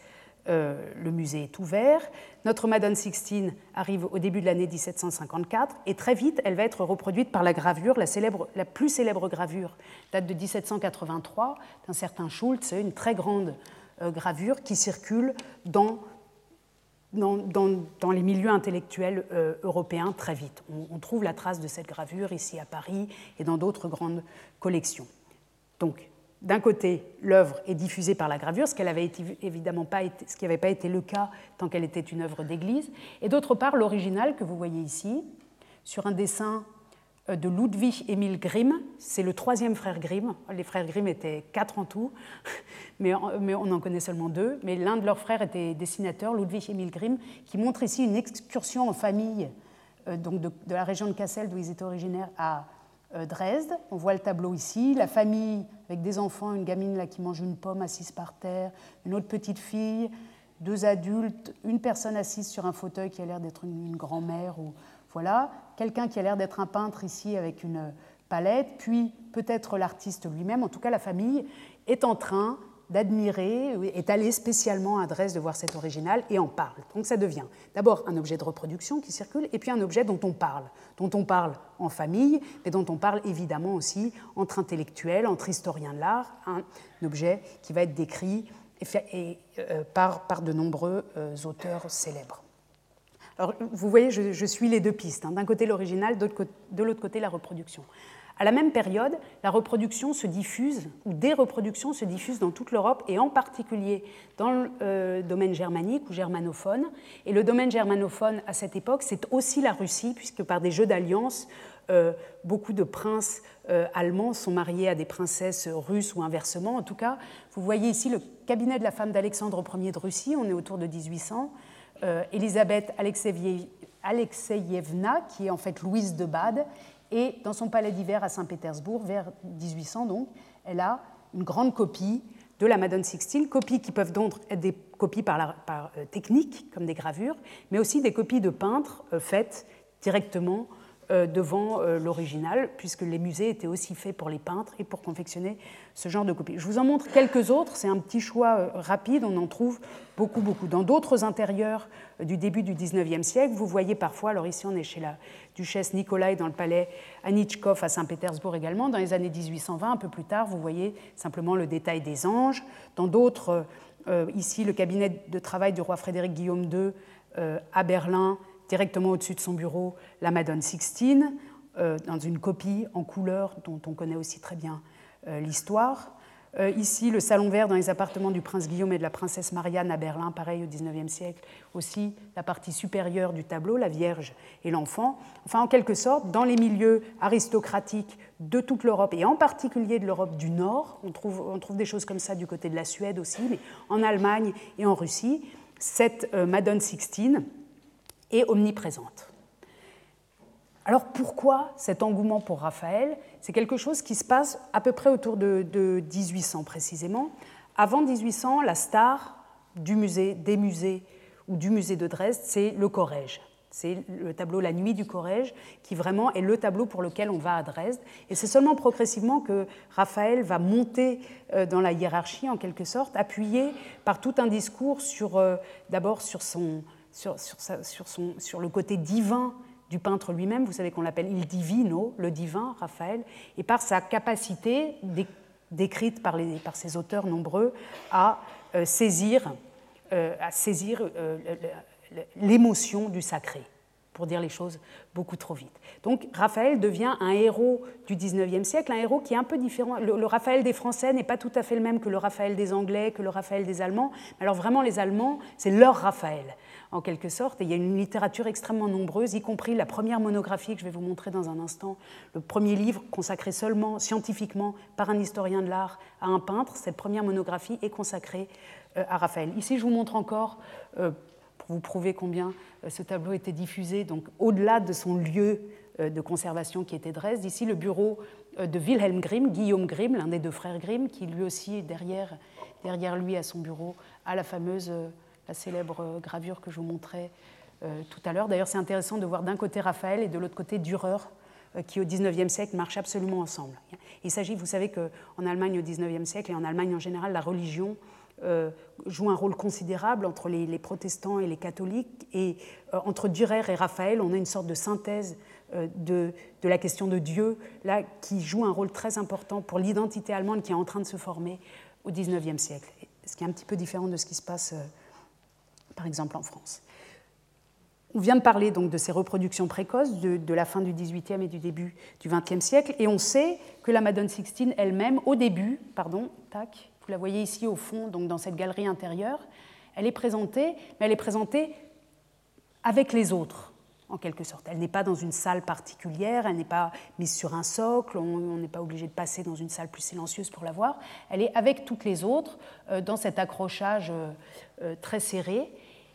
euh, le musée est ouvert. Notre Madone Sixtine arrive au début de l'année 1754 et très vite, elle va être reproduite par la gravure. La, célèbre, la plus célèbre gravure date de 1783 d'un certain Schultz, une très grande euh, gravure qui circule dans, dans, dans, les milieux intellectuels euh, européens très vite. On, on trouve la trace de cette gravure ici à Paris et dans d'autres grandes collections. Donc, d'un côté, l'œuvre est diffusée par la gravure, ce, avait évidemment pas été, qui n'avait pas été le cas tant qu'elle était une œuvre d'église, et d'autre part, l'original que vous voyez ici, sur un dessin euh, de Ludwig Emil Grimm, c'est le troisième frère Grimm, les frères Grimm étaient quatre en tout, mais, on en connaît seulement deux, mais l'un de leurs frères était dessinateur, Ludwig Emil Grimm, qui montre ici une excursion en famille euh, donc de, la région de Kassel, d'où ils étaient originaires, à Dresde. On voit le tableau ici, la famille avec des enfants, une gamine là qui mange une pomme assise par terre, une autre petite fille, deux adultes, une personne assise sur un fauteuil qui a l'air d'être une, grand-mère ou voilà, quelqu'un qui a l'air d'être un peintre ici avec une palette, puis peut-être l'artiste lui-même. En tout cas, la famille est en train d'admirer, est allé spécialement à Dresde de voir cet original et en parle. Donc ça devient d'abord un objet de reproduction qui circule et puis un objet dont on parle, dont on parle en famille, mais dont on parle évidemment aussi entre intellectuels, entre historiens de l'art, un objet qui va être décrit et, euh, par, par, de nombreux euh, auteurs célèbres. Alors, vous voyez, je, suis les deux pistes. Hein. D'un côté l'original, de l'autre côté la reproduction. À la même période, la reproduction se diffuse, ou des reproductions se diffusent dans toute l'Europe, et en particulier dans le euh, domaine germanique ou germanophone. Et le domaine germanophone, à cette époque, c'est aussi la Russie, puisque par des jeux d'alliance, euh, beaucoup de princes euh, allemands sont mariés à des princesses russes ou inversement. En tout cas, vous voyez ici le cabinet de la femme d'Alexandre Ier de Russie, on est autour de 1800. Elisabeth Alexeyevna, qui est en fait Louise de Bade, et dans son palais d'hiver à Saint-Pétersbourg, vers 1800 donc, elle a une grande copie de la Madone Sixtine, copies qui peuvent donc être des copies par, euh, technique, comme des gravures, mais aussi des copies de peintres euh, faites directement euh, devant l'original, puisque les musées étaient aussi faits pour les peintres et pour confectionner ce genre de copies. Je vous en montre quelques autres, c'est un petit choix rapide, on en trouve beaucoup, beaucoup. Dans d'autres intérieurs du début du 19e siècle, vous voyez parfois, alors ici on est chez la duchesse Nikolai dans le palais Anichkov à Saint-Pétersbourg également, dans les années 1820, un peu plus tard, vous voyez simplement le détail des anges. Dans d'autres, ici le cabinet de travail du roi Frédéric Guillaume II à Berlin, directement au-dessus de son bureau la Madone Sixtine, euh, dans une copie en couleur dont on connaît aussi très bien euh, l'histoire. Euh, ici, le salon vert dans les appartements du prince Guillaume et de la princesse Marianne à Berlin, pareil au XIXe siècle. Aussi, la partie supérieure du tableau, la Vierge et l'enfant. Enfin, en quelque sorte, dans les milieux aristocratiques de toute l'Europe, et en particulier de l'Europe du Nord, on trouve, des choses comme ça du côté de la Suède aussi, mais en Allemagne et en Russie, cette Madone Sixtine est omniprésente. Alors pourquoi cet engouement pour Raphaël? C'est quelque chose qui se passe à peu près autour de, 1800 précisément. Avant 1800, la star du musée, des musées ou du musée de Dresde, c'est le Corrège. C'est le tableau La Nuit du Corrège qui vraiment est le tableau pour lequel on va à Dresde. Et c'est seulement progressivement que Raphaël va monter euh, dans la hiérarchie en quelque sorte, appuyé par tout un discours sur euh, d'abord sur son, sur, sur, son, sur le côté divin du peintre lui-même. Vous savez qu'on l'appelle il divino, le divin, Raphaël, et par sa capacité, décrite par, les, par ses auteurs nombreux, à euh, saisir, euh, saisir euh, l'émotion du sacré pour dire les choses beaucoup trop vite. Donc Raphaël devient un héros du 19e siècle, un héros qui est un peu différent. Le, Raphaël des Français n'est pas tout à fait le même que le Raphaël des Anglais, que le Raphaël des Allemands. Alors vraiment, les Allemands, c'est leur Raphaël, en quelque sorte. Et il y a une littérature extrêmement nombreuse, y compris la première monographie que je vais vous montrer dans un instant, le premier livre consacré seulement scientifiquement par un historien de l'art à un peintre. Cette première monographie est consacrée euh, à Raphaël. Ici, je vous montre encore... Euh, pour vous prouver combien euh, ce tableau était diffusé, donc au-delà de son lieu de conservation qui était Dresde. Ici, le bureau de Wilhelm Grimm, Guillaume Grimm, l'un des deux frères Grimm, qui lui aussi, derrière, derrière lui, à son bureau, a la fameuse, la célèbre gravure que je vous montrais tout à l'heure. D'ailleurs, c'est intéressant de voir d'un côté Raphaël et de l'autre côté Dürer, qui au XIXe siècle marchent absolument ensemble. Il s'agit, vous savez qu'en Allemagne au XIXe siècle et en Allemagne en général, la religion euh, joue un rôle considérable entre les, protestants et les catholiques. Et euh, entre Dürer et Raphaël, on a une sorte de synthèse euh, de, de, la question de Dieu, là, qui joue un rôle très important pour l'identité allemande qui est en train de se former au XIXe siècle. Ce qui est un petit peu différent de ce qui se passe, par exemple, en France. On vient de parler donc de ces reproductions précoces de, la fin du XVIIIe et du début du XXe siècle, et on sait que la Madone Sixtine elle-même, au début, pardon, tac, vous la voyez ici au fond, donc dans cette galerie intérieure. Elle est présentée, mais elle est présentée avec les autres, en quelque sorte. Elle n'est pas dans une salle particulière, elle n'est pas mise sur un socle, on n'est pas obligé de passer dans une salle plus silencieuse pour la voir. Elle est avec toutes les autres, euh, dans cet accrochage euh, euh, très serré.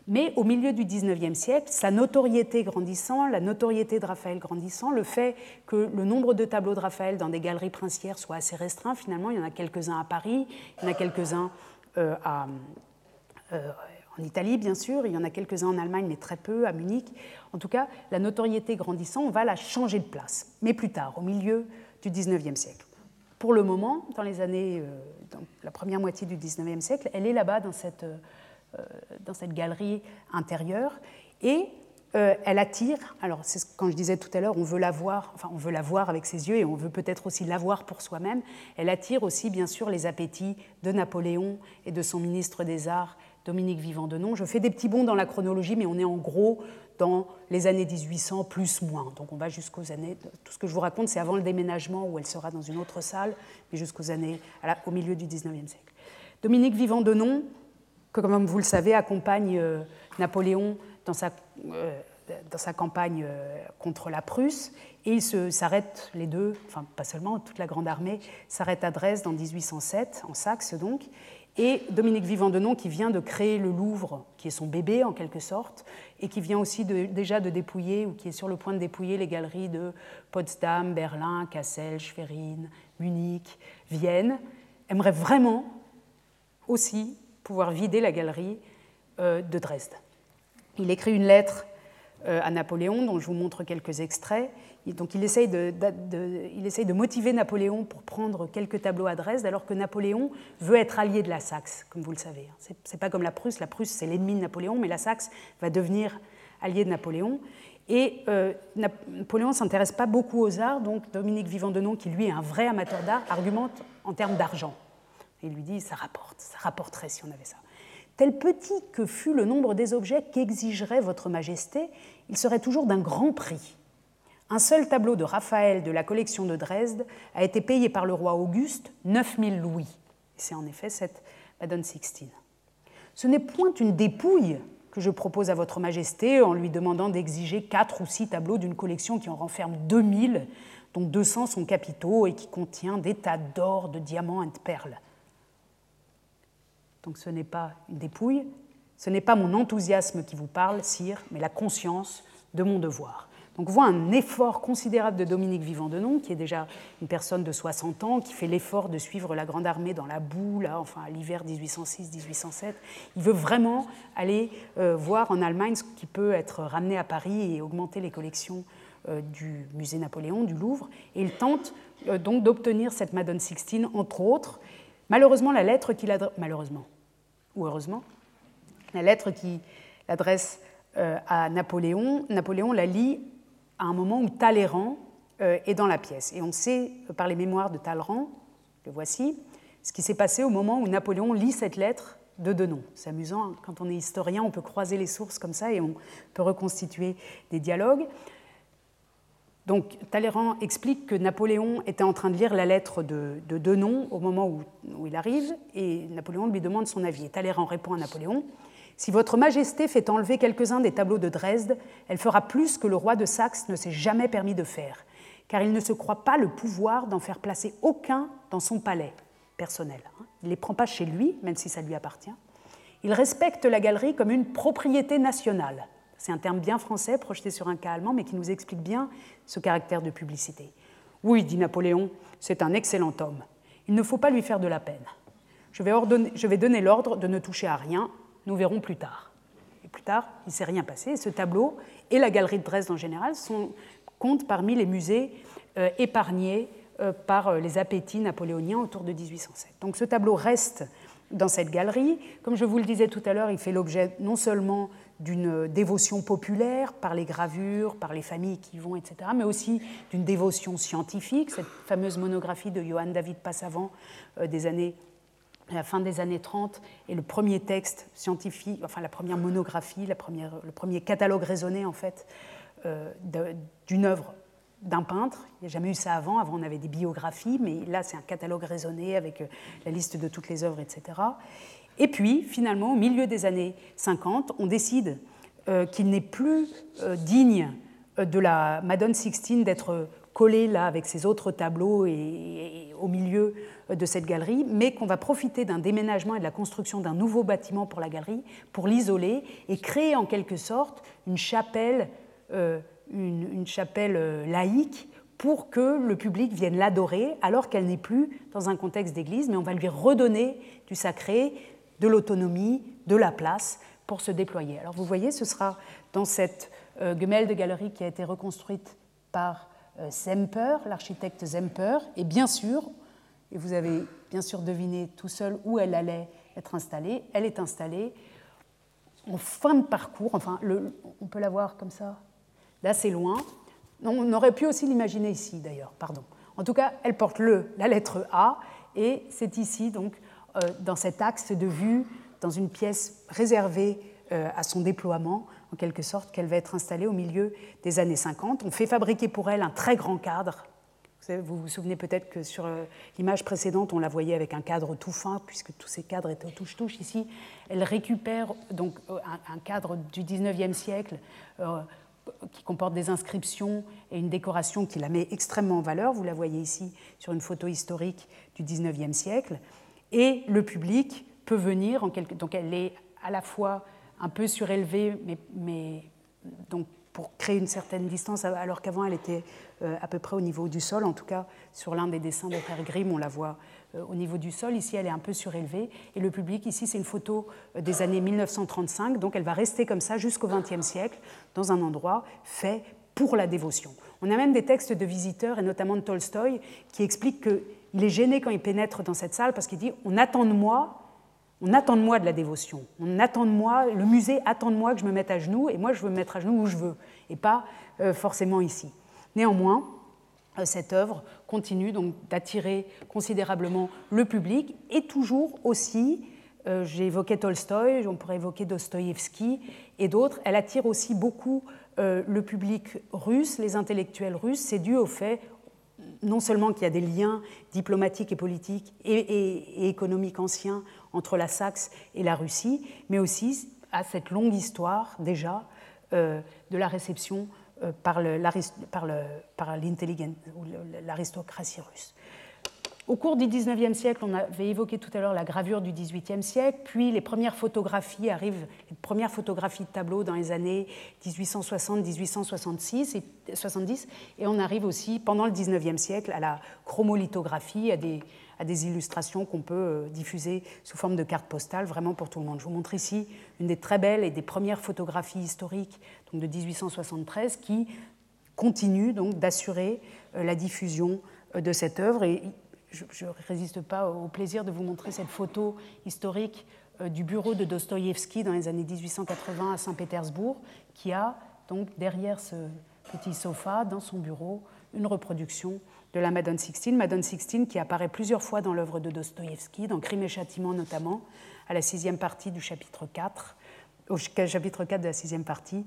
Mais au milieu du XIXe siècle, sa notoriété grandissant, la notoriété de Raphaël grandissant, le fait que le nombre de tableaux de Raphaël dans des galeries princières soit assez restreint, finalement, il y en a quelques-uns à Paris, il y en a quelques-uns euh, euh, en Italie, bien sûr, il y en a quelques-uns en Allemagne, mais très peu, à Munich. En tout cas, la notoriété grandissant, on va la changer de place, mais plus tard, au milieu du XIXe siècle. Pour le moment, dans les années, euh, dans la première moitié du XIXe siècle, elle est là-bas dans cette dans cette galerie intérieure. Et euh, elle attire, alors c'est quand je disais tout à l'heure, on veut la voir, enfin on veut la voir avec ses yeux et on veut peut-être aussi la voir pour soi-même. Elle attire aussi bien sûr les appétits de Napoléon et de son ministre des Arts, Dominique Vivant de Nom. Je fais des petits bonds dans la chronologie, mais on est en gros dans les années 1800 plus moins. Donc on va jusqu'aux années. Tout ce que je vous raconte, c'est avant le déménagement où elle sera dans une autre salle, mais jusqu'aux années au milieu du 19e siècle. Dominique Vivant de Nom, que, comme vous le savez, accompagne euh, Napoléon dans sa, euh, campagne euh, contre la Prusse. Et ils s'arrêtent, les deux, enfin pas seulement, toute la grande armée s'arrête à Dresde en 1807, en Saxe donc. Et Dominique Vivant-Denon, qui vient de créer le Louvre, qui est son bébé en quelque sorte, et qui vient aussi déjà de dépouiller, ou qui est sur le point de dépouiller les galeries de Potsdam, Berlin, Kassel, Schwerin, Munich, Vienne, aimerait vraiment aussi pouvoir vider la galerie euh, de Dresde. Il écrit une lettre euh, à Napoléon, dont je vous montre quelques extraits. Donc il essaye de, motiver Napoléon pour prendre quelques tableaux à Dresde, alors que Napoléon veut être allié de la Saxe, comme vous le savez. Ce n'est pas comme la Prusse, la Prusse c'est l'ennemi de Napoléon, mais la Saxe va devenir allié de Napoléon. Et euh, Napoléon ne s'intéresse pas beaucoup aux arts, donc Dominique Vivant-Denon, qui lui est un vrai amateur d'art, argumente en termes d'argent. Il lui dit ça rapporte, ça rapporterait si on avait ça. Tel petit que fût le nombre des objets qu'exigerait votre majesté, il serait toujours d'un grand prix. Un seul tableau de Raphaël de la collection de Dresde a été payé par le roi Auguste 9000 louis. C'est en effet cette Madone Sixtine. Ce n'est point une dépouille que je propose à votre majesté en lui demandant d'exiger quatre ou six tableaux d'une collection qui en renferme 2000, dont 200 sont capitaux et qui contient des tas d'or, de diamants et de perles. Donc ce n'est pas une dépouille, ce n'est pas mon enthousiasme qui vous parle, sire, mais la conscience de mon devoir. Donc on voit un effort considérable de Dominique Vivant-Denon, qui est déjà une personne de 60 ans, qui fait l'effort de suivre la Grande Armée dans la boue, là, enfin à l'hiver 1806-1807. Il veut vraiment aller euh, voir en Allemagne ce qui peut être ramené à Paris et augmenter les collections euh, du musée Napoléon, du Louvre. Et il tente euh, donc d'obtenir cette Madone Sixtine, entre autres. Malheureusement, la lettre qu'il adresse... Malheureusement, ou heureusement, la lettre qui l'adresse euh, à Napoléon, Napoléon la lit à un moment où Talleyrand euh, est dans la pièce. Et on sait euh, par les mémoires de Talleyrand, le voici, ce qui s'est passé au moment où Napoléon lit cette lettre de Denon. C'est amusant, hein, quand on est historien, on peut croiser les sources comme ça et on peut reconstituer des dialogues. Donc Talleyrand explique que Napoléon était en train de lire la lettre de, de Denon au moment où, il arrive, et Napoléon lui demande son avis. Talleyrand répond à Napoléon Si votre Majesté fait enlever quelques-uns des tableaux de Dresde, elle fera plus que le roi de Saxe ne s'est jamais permis de faire, car il ne se croit pas le pouvoir d'en faire placer aucun dans son palais personnel. Il ne les prend pas chez lui, même si ça lui appartient. Il respecte la galerie comme une propriété nationale, C'est un terme bien français projeté sur un cas allemand, mais qui nous explique bien ce caractère de publicité. Oui, dit Napoléon, c'est un excellent homme. Il ne faut pas lui faire de la peine. Je vais, je vais donner l'ordre de ne toucher à rien, nous verrons plus tard. Et plus tard, il ne s'est rien passé. ce tableau et la galerie de Dresde en général sont, comptent parmi les musées euh, épargnés euh, par euh, les appétits napoléoniens autour de 1807. Donc ce tableau reste dans cette galerie. Comme je vous le disais tout à l'heure, il fait l'objet non seulement d'une dévotion populaire par les gravures, par les familles qui y vont, etc., mais aussi d'une dévotion scientifique. Cette fameuse monographie de Johann David Passavant des années la fin des années 30 est le premier texte scientifique, enfin la première monographie, la première, le premier catalogue raisonné en fait d'une œuvre d'un peintre. Il n'y a jamais eu ça avant. Avant, on avait des biographies, mais là, c'est un catalogue raisonné avec euh, la liste de toutes les œuvres, etc. Et puis, finalement, au milieu des années 50, on décide euh, qu'il n'est plus euh, digne de la Madone Sixtine d'être collé là avec ses autres tableaux et, au milieu de cette galerie, mais qu'on va profiter d'un déménagement et de la construction d'un nouveau bâtiment pour la galerie pour l'isoler et créer en quelque sorte une chapelle une, chapelle euh, laïque pour que le public vienne l'adorer alors qu'elle n'est plus dans un contexte d'église, mais on va lui redonner du sacré, de l'autonomie, de la place pour se déployer. Alors vous voyez, ce sera dans cette euh, de galerie qui a été reconstruite par euh, Zemper, l'architecte Zemper, et bien sûr, et vous avez bien sûr deviné tout seul où elle allait être installée, elle est installée en fin de parcours, enfin on peut la voir comme ça, Là, c'est loin. On aurait pu aussi l'imaginer ici, d'ailleurs, pardon. En tout cas, elle porte le, la lettre A, et c'est ici, donc, dans cet axe de vue, dans une pièce réservée euh, à son déploiement, en quelque sorte, qu'elle va être installée au milieu des années 50. On fait fabriquer pour elle un très grand cadre. Vous vous, souvenez peut-être que sur euh, l'image précédente, on la voyait avec un cadre tout fin, puisque tous ces cadres étaient au touche-touche. Ici, elle récupère donc un, cadre du 19e siècle qui comporte des inscriptions et une décoration qui la met extrêmement en valeur. Vous la voyez ici sur une photo historique du 19e siècle. Et le public peut venir, donc elle est à la fois un peu surélevée, mais, donc pour créer une certaine distance, alors qu'avant elle était euh, à peu près au niveau du sol. En tout cas, sur l'un des dessins de Frère Grimm, on la voit euh, au niveau du sol. Ici, elle est un peu surélevée. Et le public, ici, c'est une photo euh, des années 1935. Donc, elle va rester comme ça jusqu'au XXe siècle, dans un endroit fait pour la dévotion. On a même des textes de visiteurs, et notamment de Tolstoï, qui expliquent qu'il est gêné quand il pénètre dans cette salle parce qu'il dit On attend de moi. On attend de moi de la dévotion. On attend de moi, le musée attend de moi que je me mette à genoux, et moi je veux me mettre à genoux où je veux, et pas euh, forcément ici. Néanmoins, euh, cette œuvre continue donc d'attirer considérablement le public et toujours aussi, euh, j'ai évoqué Tolstoï, on pourrait évoquer Dostoïevski et d'autres, elle attire aussi beaucoup le public russe, les intellectuels russes. C'est dû au fait non seulement qu'il y a des liens diplomatiques et politiques et, économiques anciens entre la Saxe et la Russie, mais aussi à cette longue histoire déjà de la réception euh, par l'aristocratie russe. Au cours du XIXe siècle, on avait évoqué tout à l'heure la gravure du XVIIIe siècle, puis les premières photographies arrivent, les premières photographies de tableaux dans les années 1860-1870, et, 70, et on arrive aussi pendant le XIXe siècle à la chromolithographie, à des, à des illustrations qu'on peut euh, diffuser sous forme de cartes postales, vraiment pour tout le monde. Je vous montre ici une des très belles et des premières photographies historiques donc de 1873 qui continue donc d'assurer euh, la diffusion euh, de cette œuvre. Et je ne résiste pas au plaisir de vous montrer cette photo historique du bureau de Dostoïevski dans les années 1880 à Saint-Pétersbourg, qui a donc derrière ce petit sofa dans son bureau une reproduction de la Madone Sixtine. Madone Sixtine qui apparaît plusieurs fois dans l'œuvre de Dostoïevski, dans Crime et Châtiment notamment, à la sixième partie du chapitre 4, au chapitre 4 de la sixième partie,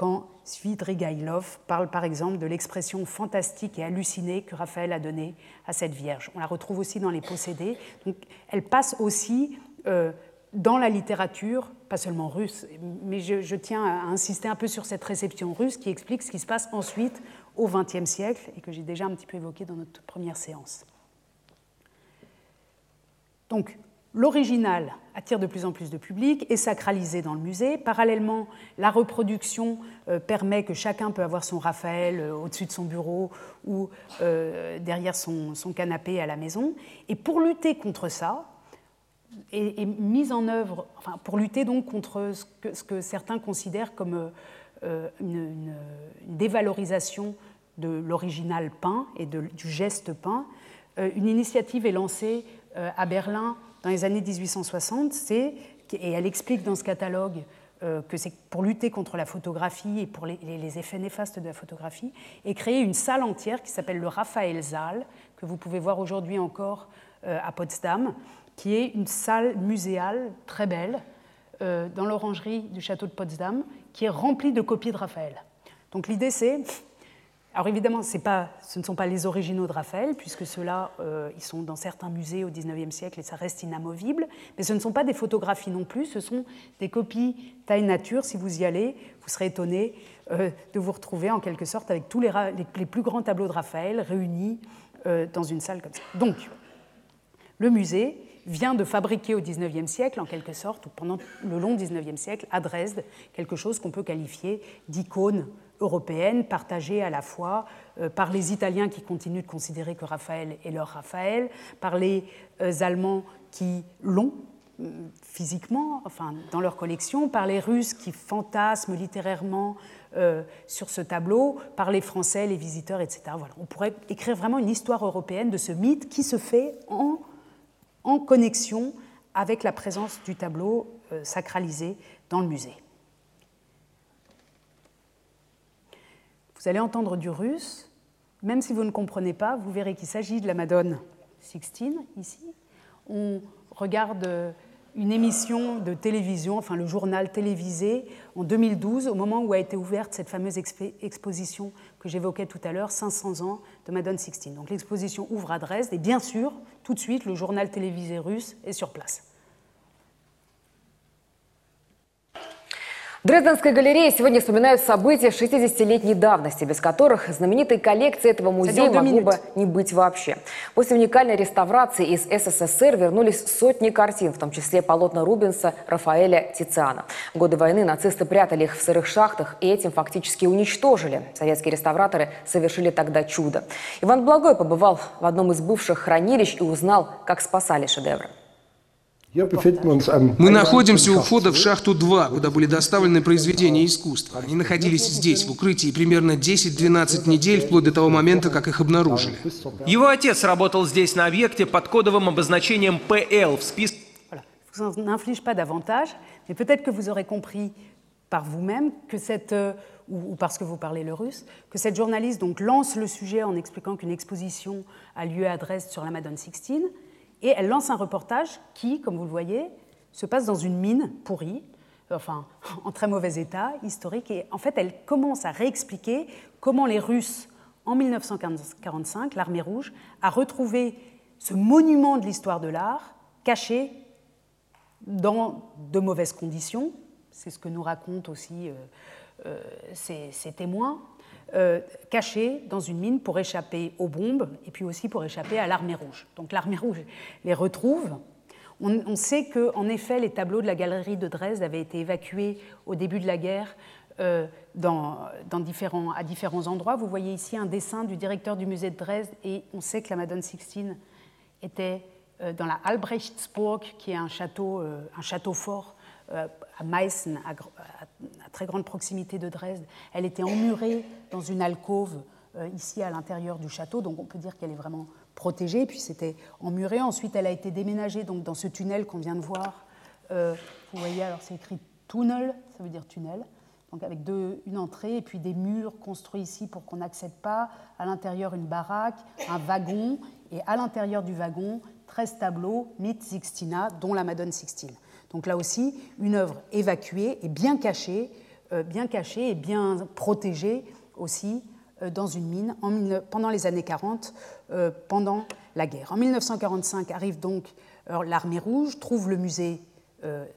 quand Svidrigailov parle par exemple de l'expression fantastique et hallucinée que Raphaël a donnée à cette Vierge. On la retrouve aussi dans les possédés. Donc, elle passe aussi euh, dans la littérature, pas seulement russe, mais je, je, tiens à insister un peu sur cette réception russe qui explique ce qui se passe ensuite au XXe siècle et que j'ai déjà un petit peu évoqué dans notre première séance. Donc, L'original attire de plus en plus de public, est sacralisé dans le musée. Parallèlement, la reproduction euh, permet que chacun peut avoir son Raphaël euh, au-dessus de son bureau ou euh, derrière son, canapé à la maison. Et pour lutter contre ça, est, mise en œuvre, pour lutter donc contre ce que, certains considèrent comme une, dévalorisation de l'original peint et du geste peint, une initiative est lancée à Berlin dans les années 1860, c'est, et elle explique dans ce catalogue euh, que c'est pour lutter contre la photographie et pour les, effets néfastes de la photographie, et créer une salle entière qui s'appelle le Raphaël Saal, que vous pouvez voir aujourd'hui encore euh, à Potsdam, qui est une salle muséale très belle euh, dans l'orangerie du château de Potsdam, qui est remplie de copies de Raphaël. Donc l'idée c'est alors évidemment, ce ne sont pas les originaux de Raphaël, puisque ceux-là, euh, ils sont dans certains musées au XIXe siècle et ça reste inamovible, mais ce ne sont pas des photographies non plus, ce sont des copies taille nature. Si vous y allez, vous serez étonné euh, de vous retrouver en quelque sorte avec tous les, les, plus grands tableaux de Raphaël réunis euh, dans une salle comme ça. Donc, le musée vient de fabriquer au XIXe siècle, en quelque sorte, ou pendant le long XIXe siècle, à Dresde, quelque chose qu'on peut qualifier d'icône européenne, partagée à la fois euh, par les Italiens qui continuent de considérer que Raphaël est leur Raphaël, par les euh, Allemands qui l'ont euh, physiquement, enfin dans leur collection, par les Russes qui fantasment littérairement sur ce tableau, par les Français, les visiteurs, etc. Voilà. On pourrait écrire vraiment une histoire européenne de ce mythe qui se fait en, en connexion avec la présence du tableau sacralisé dans le musée. Vous allez entendre du russe. Même si vous ne comprenez pas, vous verrez qu'il s'agit de la Madone Sixtine, ici. On regarde une émission de télévision, enfin le journal télévisé, en 2012, au moment où a été ouverte cette fameuse exposition que j'évoquais tout à l'heure, 500 ans de Madone Sixtine. Donc l'exposition ouvre à Dresde et bien sûr, tout de suite, le journal télévisé russe est sur place. Дрезденская галерея сегодня вспоминают события 60-летней давности, без которых знаменитой коллекции этого музея могло бы не быть вообще. После уникальной реставрации из СССР вернулись сотни картин, в том числе полотна Рубенса, Рафаэля, Тициана. В годы войны нацисты прятали их в сырых шахтах и этим фактически уничтожили. Советские реставраторы совершили тогда чудо. Иван Благой побывал в одном из бывших хранилищ и узнал, как спасали шедевры. Мы находимся у входа в шахту 2, куда были доставлены произведения искусства. Они находились здесь, в укрытии, примерно 10-12 недель, вплоть до того момента, как их обнаружили. Его отец работал здесь на объекте под кодовым обозначением ПЛ в списке... N'inflige pas davantage, mais peut-être que vous aurez compris par vous-même que cette, euh, ou, parce que vous parlez le russe, que cette journaliste donc lance le sujet en expliquant qu'une exposition a lieu à Dresde sur la Madone Sixtine, et elle lance un reportage qui, comme vous le voyez, se passe dans une mine pourrie, enfin en très mauvais état, historique, et en fait elle commence à réexpliquer comment les Russes, en 1945, l'armée rouge, a retrouvé ce monument de l'histoire de l'art caché dans de mauvaises conditions. C'est ce que nous racontent aussi euh, euh, ces témoins. Euh, cachés dans une mine pour échapper aux bombes et puis aussi pour échapper à l'armée rouge. Donc l'armée rouge les retrouve. On, sait que, en effet, les tableaux de la galerie de Dresde avaient été évacués au début de la guerre euh, dans, différents, à différents endroits. Vous voyez ici un dessin du directeur du musée de Dresde et on sait que la Madone Sixtine était euh, dans la Albrechtsburg, qui est un château, un château fort à Meissen, très grande proximité de Dresde. Elle était emmurée dans une alcôve euh, ici à l'intérieur du château, donc on peut dire qu'elle est vraiment protégée. Puis c'était emmuré. Ensuite, elle a été déménagée donc dans ce tunnel qu'on vient de voir. Euh, vous voyez, alors c'est écrit tunnel, ça veut dire tunnel. Donc avec deux, une entrée et puis des murs construits ici pour qu'on n'accède pas. À l'intérieur, une baraque, un wagon. Et à l'intérieur du wagon, 13 tableaux, Mythe Sixtina, dont la Madone Sixtine. Donc là aussi, une œuvre évacuée et bien cachée, euh, bien cachée et bien protégée aussi euh, dans une mine pendant les années 40, euh, pendant la guerre. En 1945 arrive donc l'armée rouge, trouve le musée.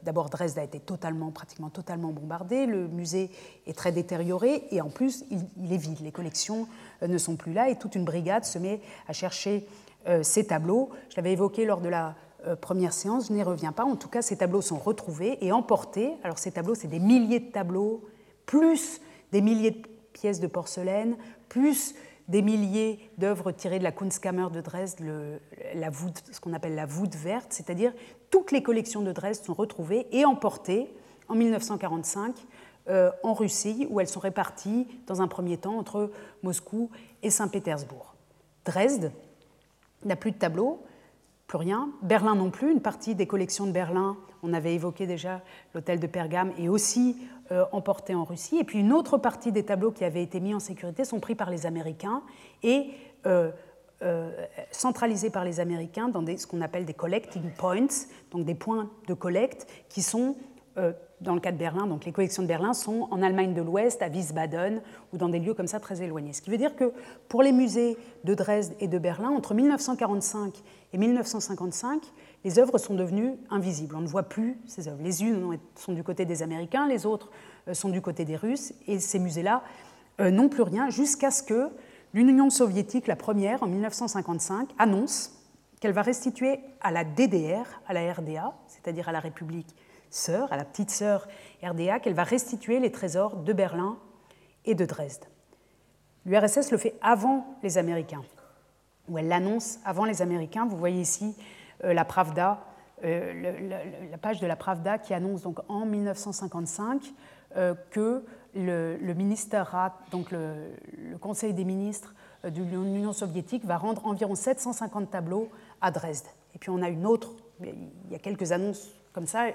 D'abord, Dresde a été totalement, pratiquement totalement bombardé. Le musée est très détérioré et en plus, il, est vide. Les collections ne sont plus là et toute une brigade se met à chercher ces tableaux. Je l'avais évoqué lors de la première séance, je n'y reviens pas. En tout cas, ces tableaux sont retrouvés et emportés. Alors ces tableaux, c'est des milliers de tableaux, plus des milliers de pièces de porcelaine, plus des milliers d'œuvres tirées de la Kunstkammer de Dresde, la voûte, ce qu'on appelle la voûte verte, c'est-à-dire toutes les collections de Dresde sont retrouvées et emportées en 1945 euh, en Russie, où elles sont réparties dans un premier temps entre Moscou et Saint-Pétersbourg. Dresde n'a plus de tableaux, rien. Berlin non plus, une partie des collections de Berlin, on avait évoqué déjà l'hôtel de Pergame, est aussi euh, emportée en Russie. Et puis une autre partie des tableaux qui avaient été mis en sécurité sont pris par les Américains et euh, centralisés par les Américains dans ce qu'on appelle des collecting points, donc des points de collecte qui sont dans le cas de Berlin, donc les collections de Berlin sont en Allemagne de l'Ouest, à Wiesbaden, ou dans des lieux comme ça très éloignés. Ce qui veut dire que pour les musées de Dresde et de Berlin, entre 1945 et 1955, les œuvres sont devenues invisibles. On ne voit plus ces œuvres. Les unes sont du côté des Américains, les autres euh, sont du côté des Russes, et ces musées-là euh, n'ont plus rien jusqu'à ce que l'Union soviétique, la première, en 1955, annonce qu'elle va restituer à la DDR, à la RDA, c'est-à-dire à la République sœur, à la petite sœur RDA, qu'elle va restituer les trésors de Berlin et de Dresde. L'URSS le fait avant les Américains, ou elle l'annonce avant les Américains. Vous voyez ici euh, la Pravda, euh, la, page de la Pravda qui annonce donc en 1955 euh, que le, ministère, donc le, Conseil des ministres de l'Union soviétique va rendre environ 750 tableaux à Dresde. Et puis on a une autre, il y a quelques annonces comme ça.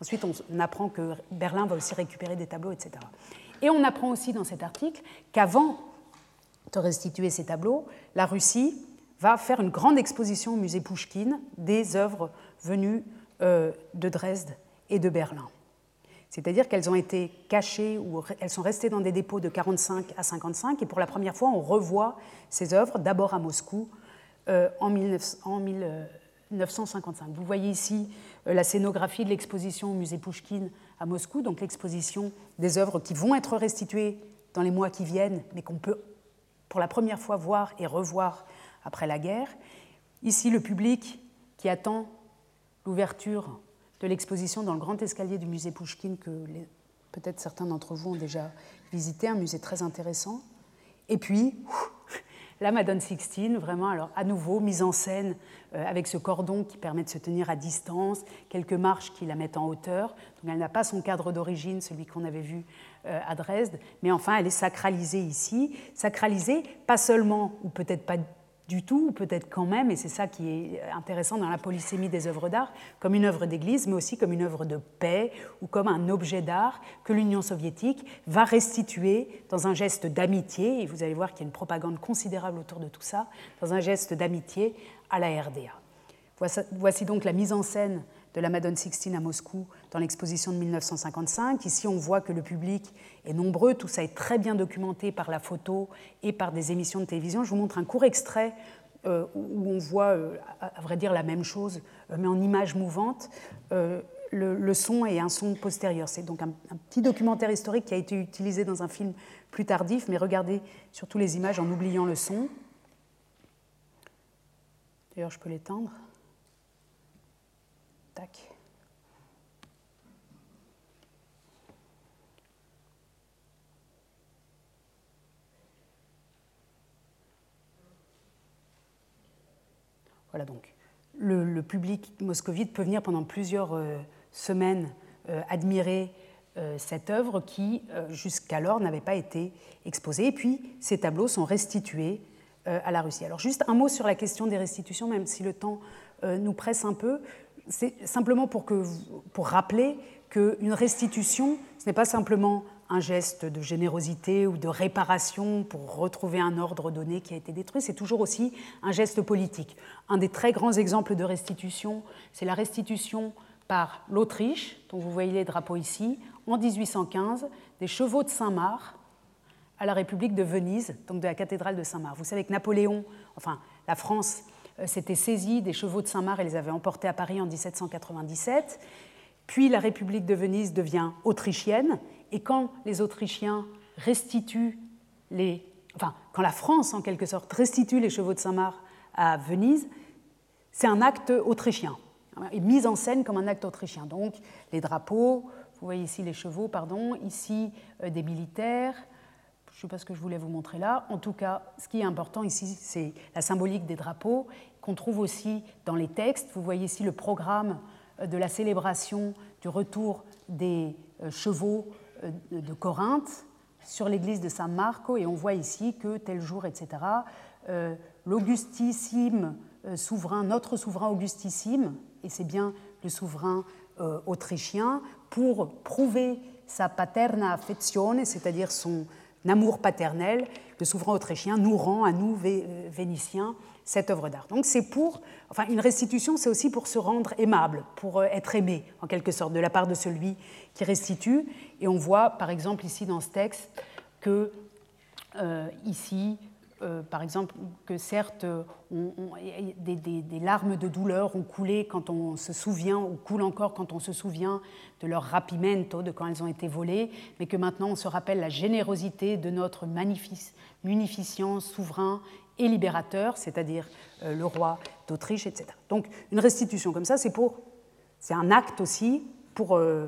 ensuite, on, apprend que Berlin va aussi récupérer des tableaux, etc. Et on apprend aussi dans cet article qu'avant de restituer ces tableaux, la Russie va faire une grande exposition au musée Pouchkine des œuvres venues euh, de Dresde et de Berlin. C'est-à-dire qu'elles ont été cachées ou elles sont restées dans des dépôts de 45 à 55 et pour la première fois on revoit ces œuvres, d'abord à Moscou euh, en, 1955. Vous voyez ici euh, la scénographie de l'exposition au musée Pouchkine à Moscou, donc l'exposition des œuvres qui vont être restituées dans les mois qui viennent, mais qu'on peut pour la première fois voir et revoir après la guerre. Ici, le public qui attend l'ouverture de l'exposition dans le grand escalier du musée Pouchkine, que peut-être certains d'entre vous ont déjà visité, un musée très intéressant. Et puis, la Madone Sixtine, vraiment, alors à nouveau, mise en scène euh, avec ce cordon qui permet de se tenir à distance, quelques marches qui la mettent en hauteur. Donc elle n'a pas son cadre d'origine, celui qu'on avait vu euh, à Dresde, mais enfin elle est sacralisée ici. Sacralisée, pas seulement, ou peut-être pas du tout, ou peut-être quand même, et c'est ça qui est intéressant dans la polysémie des œuvres d'art, comme une œuvre d'église, mais aussi comme une œuvre de paix ou comme un objet d'art que l'Union soviétique va restituer dans un geste d'amitié, et vous allez voir qu'il y a une propagande considérable autour de tout ça, dans un geste d'amitié à la RDA. Voici donc la mise en scène de la Madone Sixtine à Moscou dans l'exposition de 1955. Ici, on voit que le public est nombreux. Tout ça est très bien documenté par la photo et par des émissions de télévision. Je vous montre un court extrait euh, où on voit, euh, à vrai dire, la même chose, euh, mais en images mouvantes. Le, son est un son postérieur. C'est donc un, un, petit documentaire historique qui a été utilisé dans un film plus tardif, mais regardez surtout les images en oubliant le son. D'ailleurs, je peux Voilà donc. Le, public moscovite peut venir pendant plusieurs euh, semaines euh, admirer euh, cette œuvre qui, jusqu'alors, n'avait pas été exposée. Et puis, ces tableaux sont restitués à la Russie. Alors, juste un mot sur la question des restitutions, même si le temps nous presse un peu c'est simplement pour, que, rappeler qu'une restitution, ce n'est pas simplement un geste de générosité ou de réparation pour retrouver un ordre donné qui a été détruit, c'est toujours aussi un geste politique. Un des très grands exemples de restitution, c'est la restitution par l'Autriche, dont vous voyez les drapeaux ici, en 1815, des chevaux de Saint-Marc à la République de Venise, donc de la cathédrale de Saint-Marc. Vous savez que Napoléon, enfin la France, euh, s'était saisi des chevaux de Saint-Marc et les avait emportés à Paris en 1797. Puis la République de Venise devient autrichienne, et quand les Autrichiens restituent les. Enfin, quand la France, en quelque sorte, restitue les chevaux de Saint-Marc à Venise, c'est un acte autrichien. est mise en scène comme un acte autrichien. Donc les drapeaux, vous voyez ici les chevaux, pardon, ici des militaires, je ne sais pas ce que je voulais vous montrer là. En tout cas, ce qui est important ici, c'est la symbolique des drapeaux qu'on trouve aussi dans les textes. Vous voyez ici le programme de la célébration du retour des euh, chevaux euh, de Corinthe sur l'église de San Marco et on voit ici que tel jour, etc., euh, l'augustissime souverain, notre souverain augustissime, et c'est bien le souverain autrichien, pour prouver sa paterna affezione, c'est-à-dire son amour paternel, le souverain autrichien nous rend à nous, Vénitiens, cette œuvre d'art. Donc c'est pour, enfin une restitution, c'est aussi pour se rendre aimable, pour euh, être aimé en quelque sorte de la part de celui qui restitue. Et on voit par exemple ici dans ce texte que euh, ici, euh, par exemple, que certes, des, larmes de douleur ont coulé quand on se souvient, ou coulent encore quand on se souvient de leur rapimento, de quand elles ont été volées, mais que maintenant on se rappelle la générosité de notre munificient souverain et libérateur, c'est-à-dire euh, le roi d'Autriche, etc. Donc une restitution comme ça, c'est pour, c'est un acte aussi pour euh,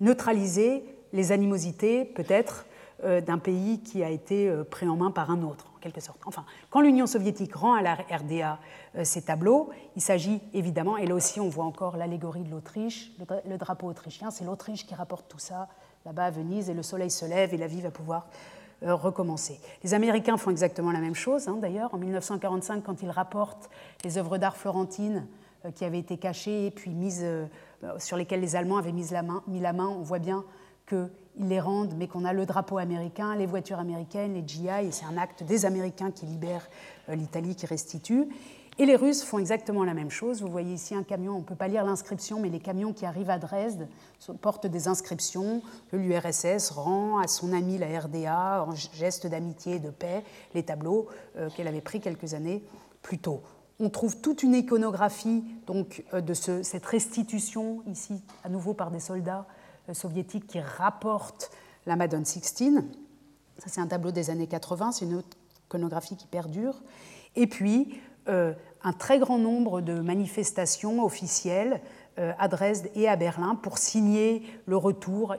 neutraliser les animosités peut-être euh, d'un pays qui a été pris en main par un autre, en quelque sorte. Enfin, quand l'Union soviétique rend à la RDA ces tableaux, il s'agit évidemment, et là aussi on voit encore l'allégorie de l'Autriche, le, drapeau autrichien, c'est l'Autriche qui rapporte tout ça là-bas à Venise, et le soleil se lève et la vie va pouvoir euh, recommencer. Les Américains font exactement la même chose, hein, d'ailleurs. En 1945, quand ils rapportent les œuvres d'art florentines euh, qui avaient été cachées et puis mises, euh, sur lesquelles les Allemands avaient mis la main, mis la main on voit bien qu'ils les rendent, mais qu'on a le drapeau américain, les voitures américaines, les GI, et c'est un acte des Américains qui libèrent l'Italie, qui restitue. Et les Russes font exactement la même chose. Vous voyez ici un camion, on ne peut pas lire l'inscription, mais les camions qui arrivent à Dresde portent des inscriptions. L'URSS rend à son ami la RDA, en geste d'amitié et de paix, les tableaux euh, qu'elle avait pris quelques années plus tôt. On trouve toute une iconographie donc, euh, de cette restitution, ici à nouveau par des soldats euh, soviétiques qui rapportent la Madone Sixtine. Ça, c'est un tableau des années 80, c'est une iconographie qui perdure. Et puis, un très grand nombre de manifestations officielles euh, à Dresde et à Berlin pour signer le retour.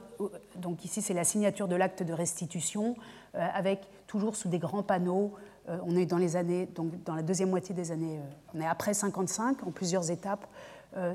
Donc ici, c'est la signature de l'acte de restitution euh, avec toujours sous des grands panneaux. Euh, on est dans les années, donc dans la deuxième moitié des années, on est après 55 en plusieurs étapes.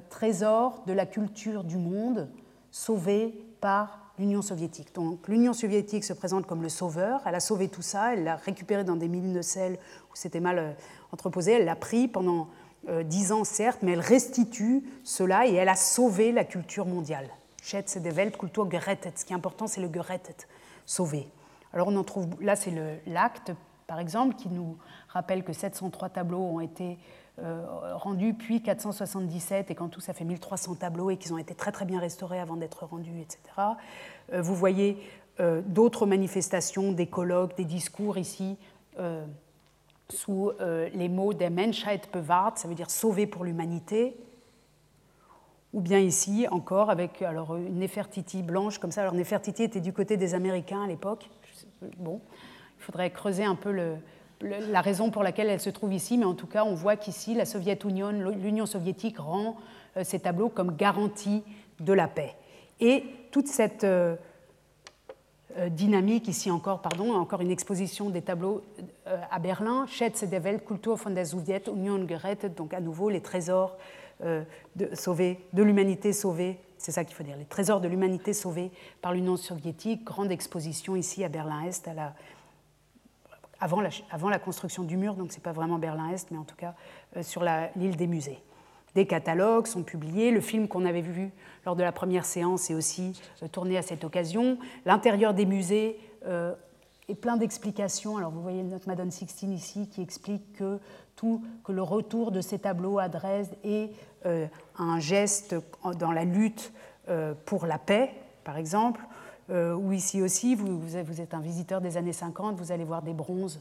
trésor de la culture du monde sauvé par l'Union soviétique. Donc l'Union soviétique se présente comme le sauveur, elle a sauvé tout ça, elle l'a récupéré dans des mines de sel où c'était mal entreposé, elle l'a pris pendant euh, dix ans certes, mais elle restitue cela et elle a sauvé la culture mondiale. Schätze der Weltkultur gerettet. Ce qui est important, c'est le gerettet, sauver. Alors on en trouve, là c'est l'acte, par exemple, qui nous rappelle que 703 tableaux ont été euh, rendus, puis 477, et qu'en tout ça fait 1300 tableaux, et qu'ils ont été très très bien restaurés avant d'être rendus, etc. Euh, vous voyez d'autres manifestations, des colloques, des discours ici sous euh, les mots der Menschheit bewahrt, ça veut dire sauver pour l'humanité, ou bien ici encore avec alors, une Nefertiti blanche comme ça. Alors Nefertiti était du côté des Américains à l'époque. Bon, il faudrait creuser un peu le, la raison pour laquelle elle se trouve ici, mais en tout cas, on voit qu'ici, la Union, l'Union soviétique rend euh, ces tableaux comme garantie de la paix. Et toute cette euh, euh, dynamique, ici encore, pardon, encore une exposition des tableaux à Berlin, Schätze der Weltkultur von der Sowjetunion gerettet, donc à nouveau les trésors de, sauvés, de l'humanité sauvée, c'est ça qu'il faut dire, les trésors de l'humanité sauvés par l'Union soviétique, grande exposition ici à Berlin-Est, avant, la, construction du mur, donc ce n'est pas vraiment Berlin-Est, mais en tout cas sur l'île des musées. Des catalogues sont publiés. Le film qu'on avait vu lors de la première séance est aussi euh, tourné à cette occasion. L'intérieur des musées euh, est plein d'explications. Alors vous voyez notre Madone Sixtine ici qui explique que, tout, que le retour de ces tableaux à Dresde est euh, un geste dans la lutte pour la paix, par exemple. Ou ici aussi, vous, êtes un visiteur des années 50, vous allez voir des bronzes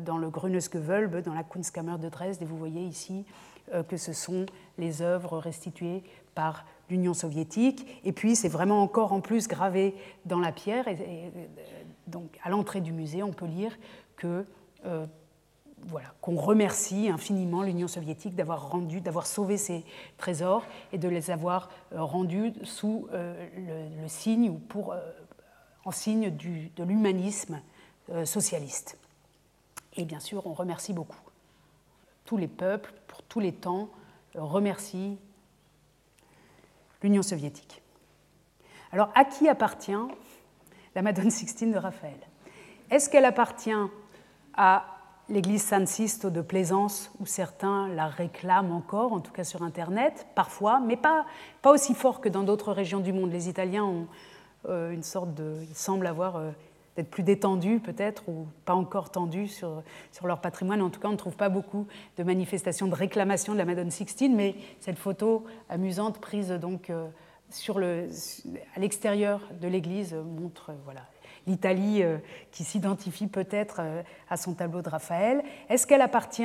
dans le Gewölbe, dans la Kunstkammer de Dresde, et vous voyez ici euh, que ce sont les œuvres restituées par l'Union soviétique. Et puis, c'est vraiment encore en plus gravé dans la pierre. Et, donc, à l'entrée du musée, on peut lire euh, qu'on remercie infiniment l'Union soviétique d'avoir rendu, d'avoir sauvé ces trésors et de les avoir rendus sous le, signe ou pour, en signe de l'humanisme socialiste. Et bien sûr, on remercie beaucoup. Tous les peuples, pour tous les temps, remercient l'Union soviétique. Alors, à qui appartient la Madone Sixtine de Raphaël? Est-ce qu'elle appartient à l'église San Sisto de Plaisance, où certains la réclament encore, en tout cas sur Internet, parfois, mais pas, pas aussi fort que dans d'autres régions du monde? Les Italiens ont euh, une sorte de. Ils semblent avoir. Euh, d'être plus détendus peut-être, ou pas encore tendus sur, sur leur patrimoine. En tout cas, on ne trouve pas beaucoup de manifestations de réclamation de la Madone Sixtine, mais cette photo amusante prise donc euh, sur le, à l'extérieur de l'église montre voilà, l'Italie euh, qui s'identifie peut-être euh, à son tableau de Raphaël. Est-ce qu'elle appartient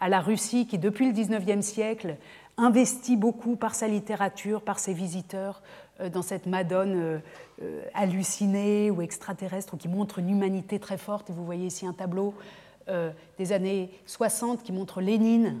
à la Russie qui, depuis le XIXe siècle, investit beaucoup par sa littérature, par ses visiteurs, euh, dans cette Madone hallucinée ou extraterrestre, qui montre une humanité très forte. Vous voyez ici un tableau des années 60 qui montre Lénine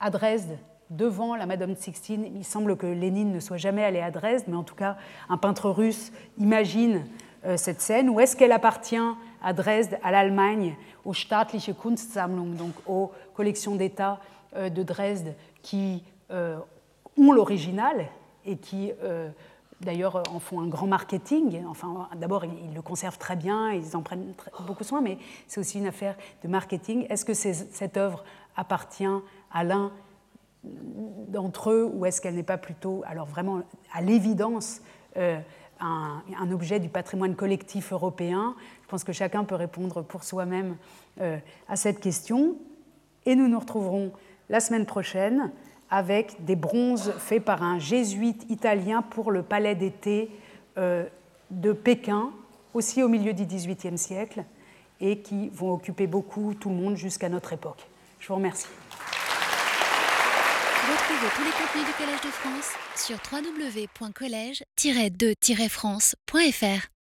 à Dresde, devant la Madone Sixtine. Il semble que Lénine ne soit jamais allé à Dresde, mais en tout cas, un peintre russe imagine euh, cette scène, ou est-ce qu'elle appartient à Dresde, à l'Allemagne, aux Staatliche Kunstsammlung, donc aux collections d'État euh, de Dresde qui euh, ont l'original et qui d'ailleurs en font un grand marketing. Enfin, d'abord, ils le conservent très bien, ils en prennent beaucoup soin, mais c'est aussi une affaire de marketing. Est-ce que cette œuvre appartient à l'un d'entre eux ou est-ce qu'elle n'est pas plutôt, alors vraiment à l'évidence, un, objet du patrimoine collectif européen? Je pense que chacun peut répondre pour soi-même euh, à cette question. Et nous nous retrouverons la semaine prochaine avec des bronzes faits par un jésuite italien pour le palais d'été euh, de Pékin, aussi au milieu du XVIIIe siècle, et qui vont occuper beaucoup tout le monde jusqu'à notre époque. Je vous remercie. Retrouvez tous les contenus du Collège de France sur www.colège-2-france.fr.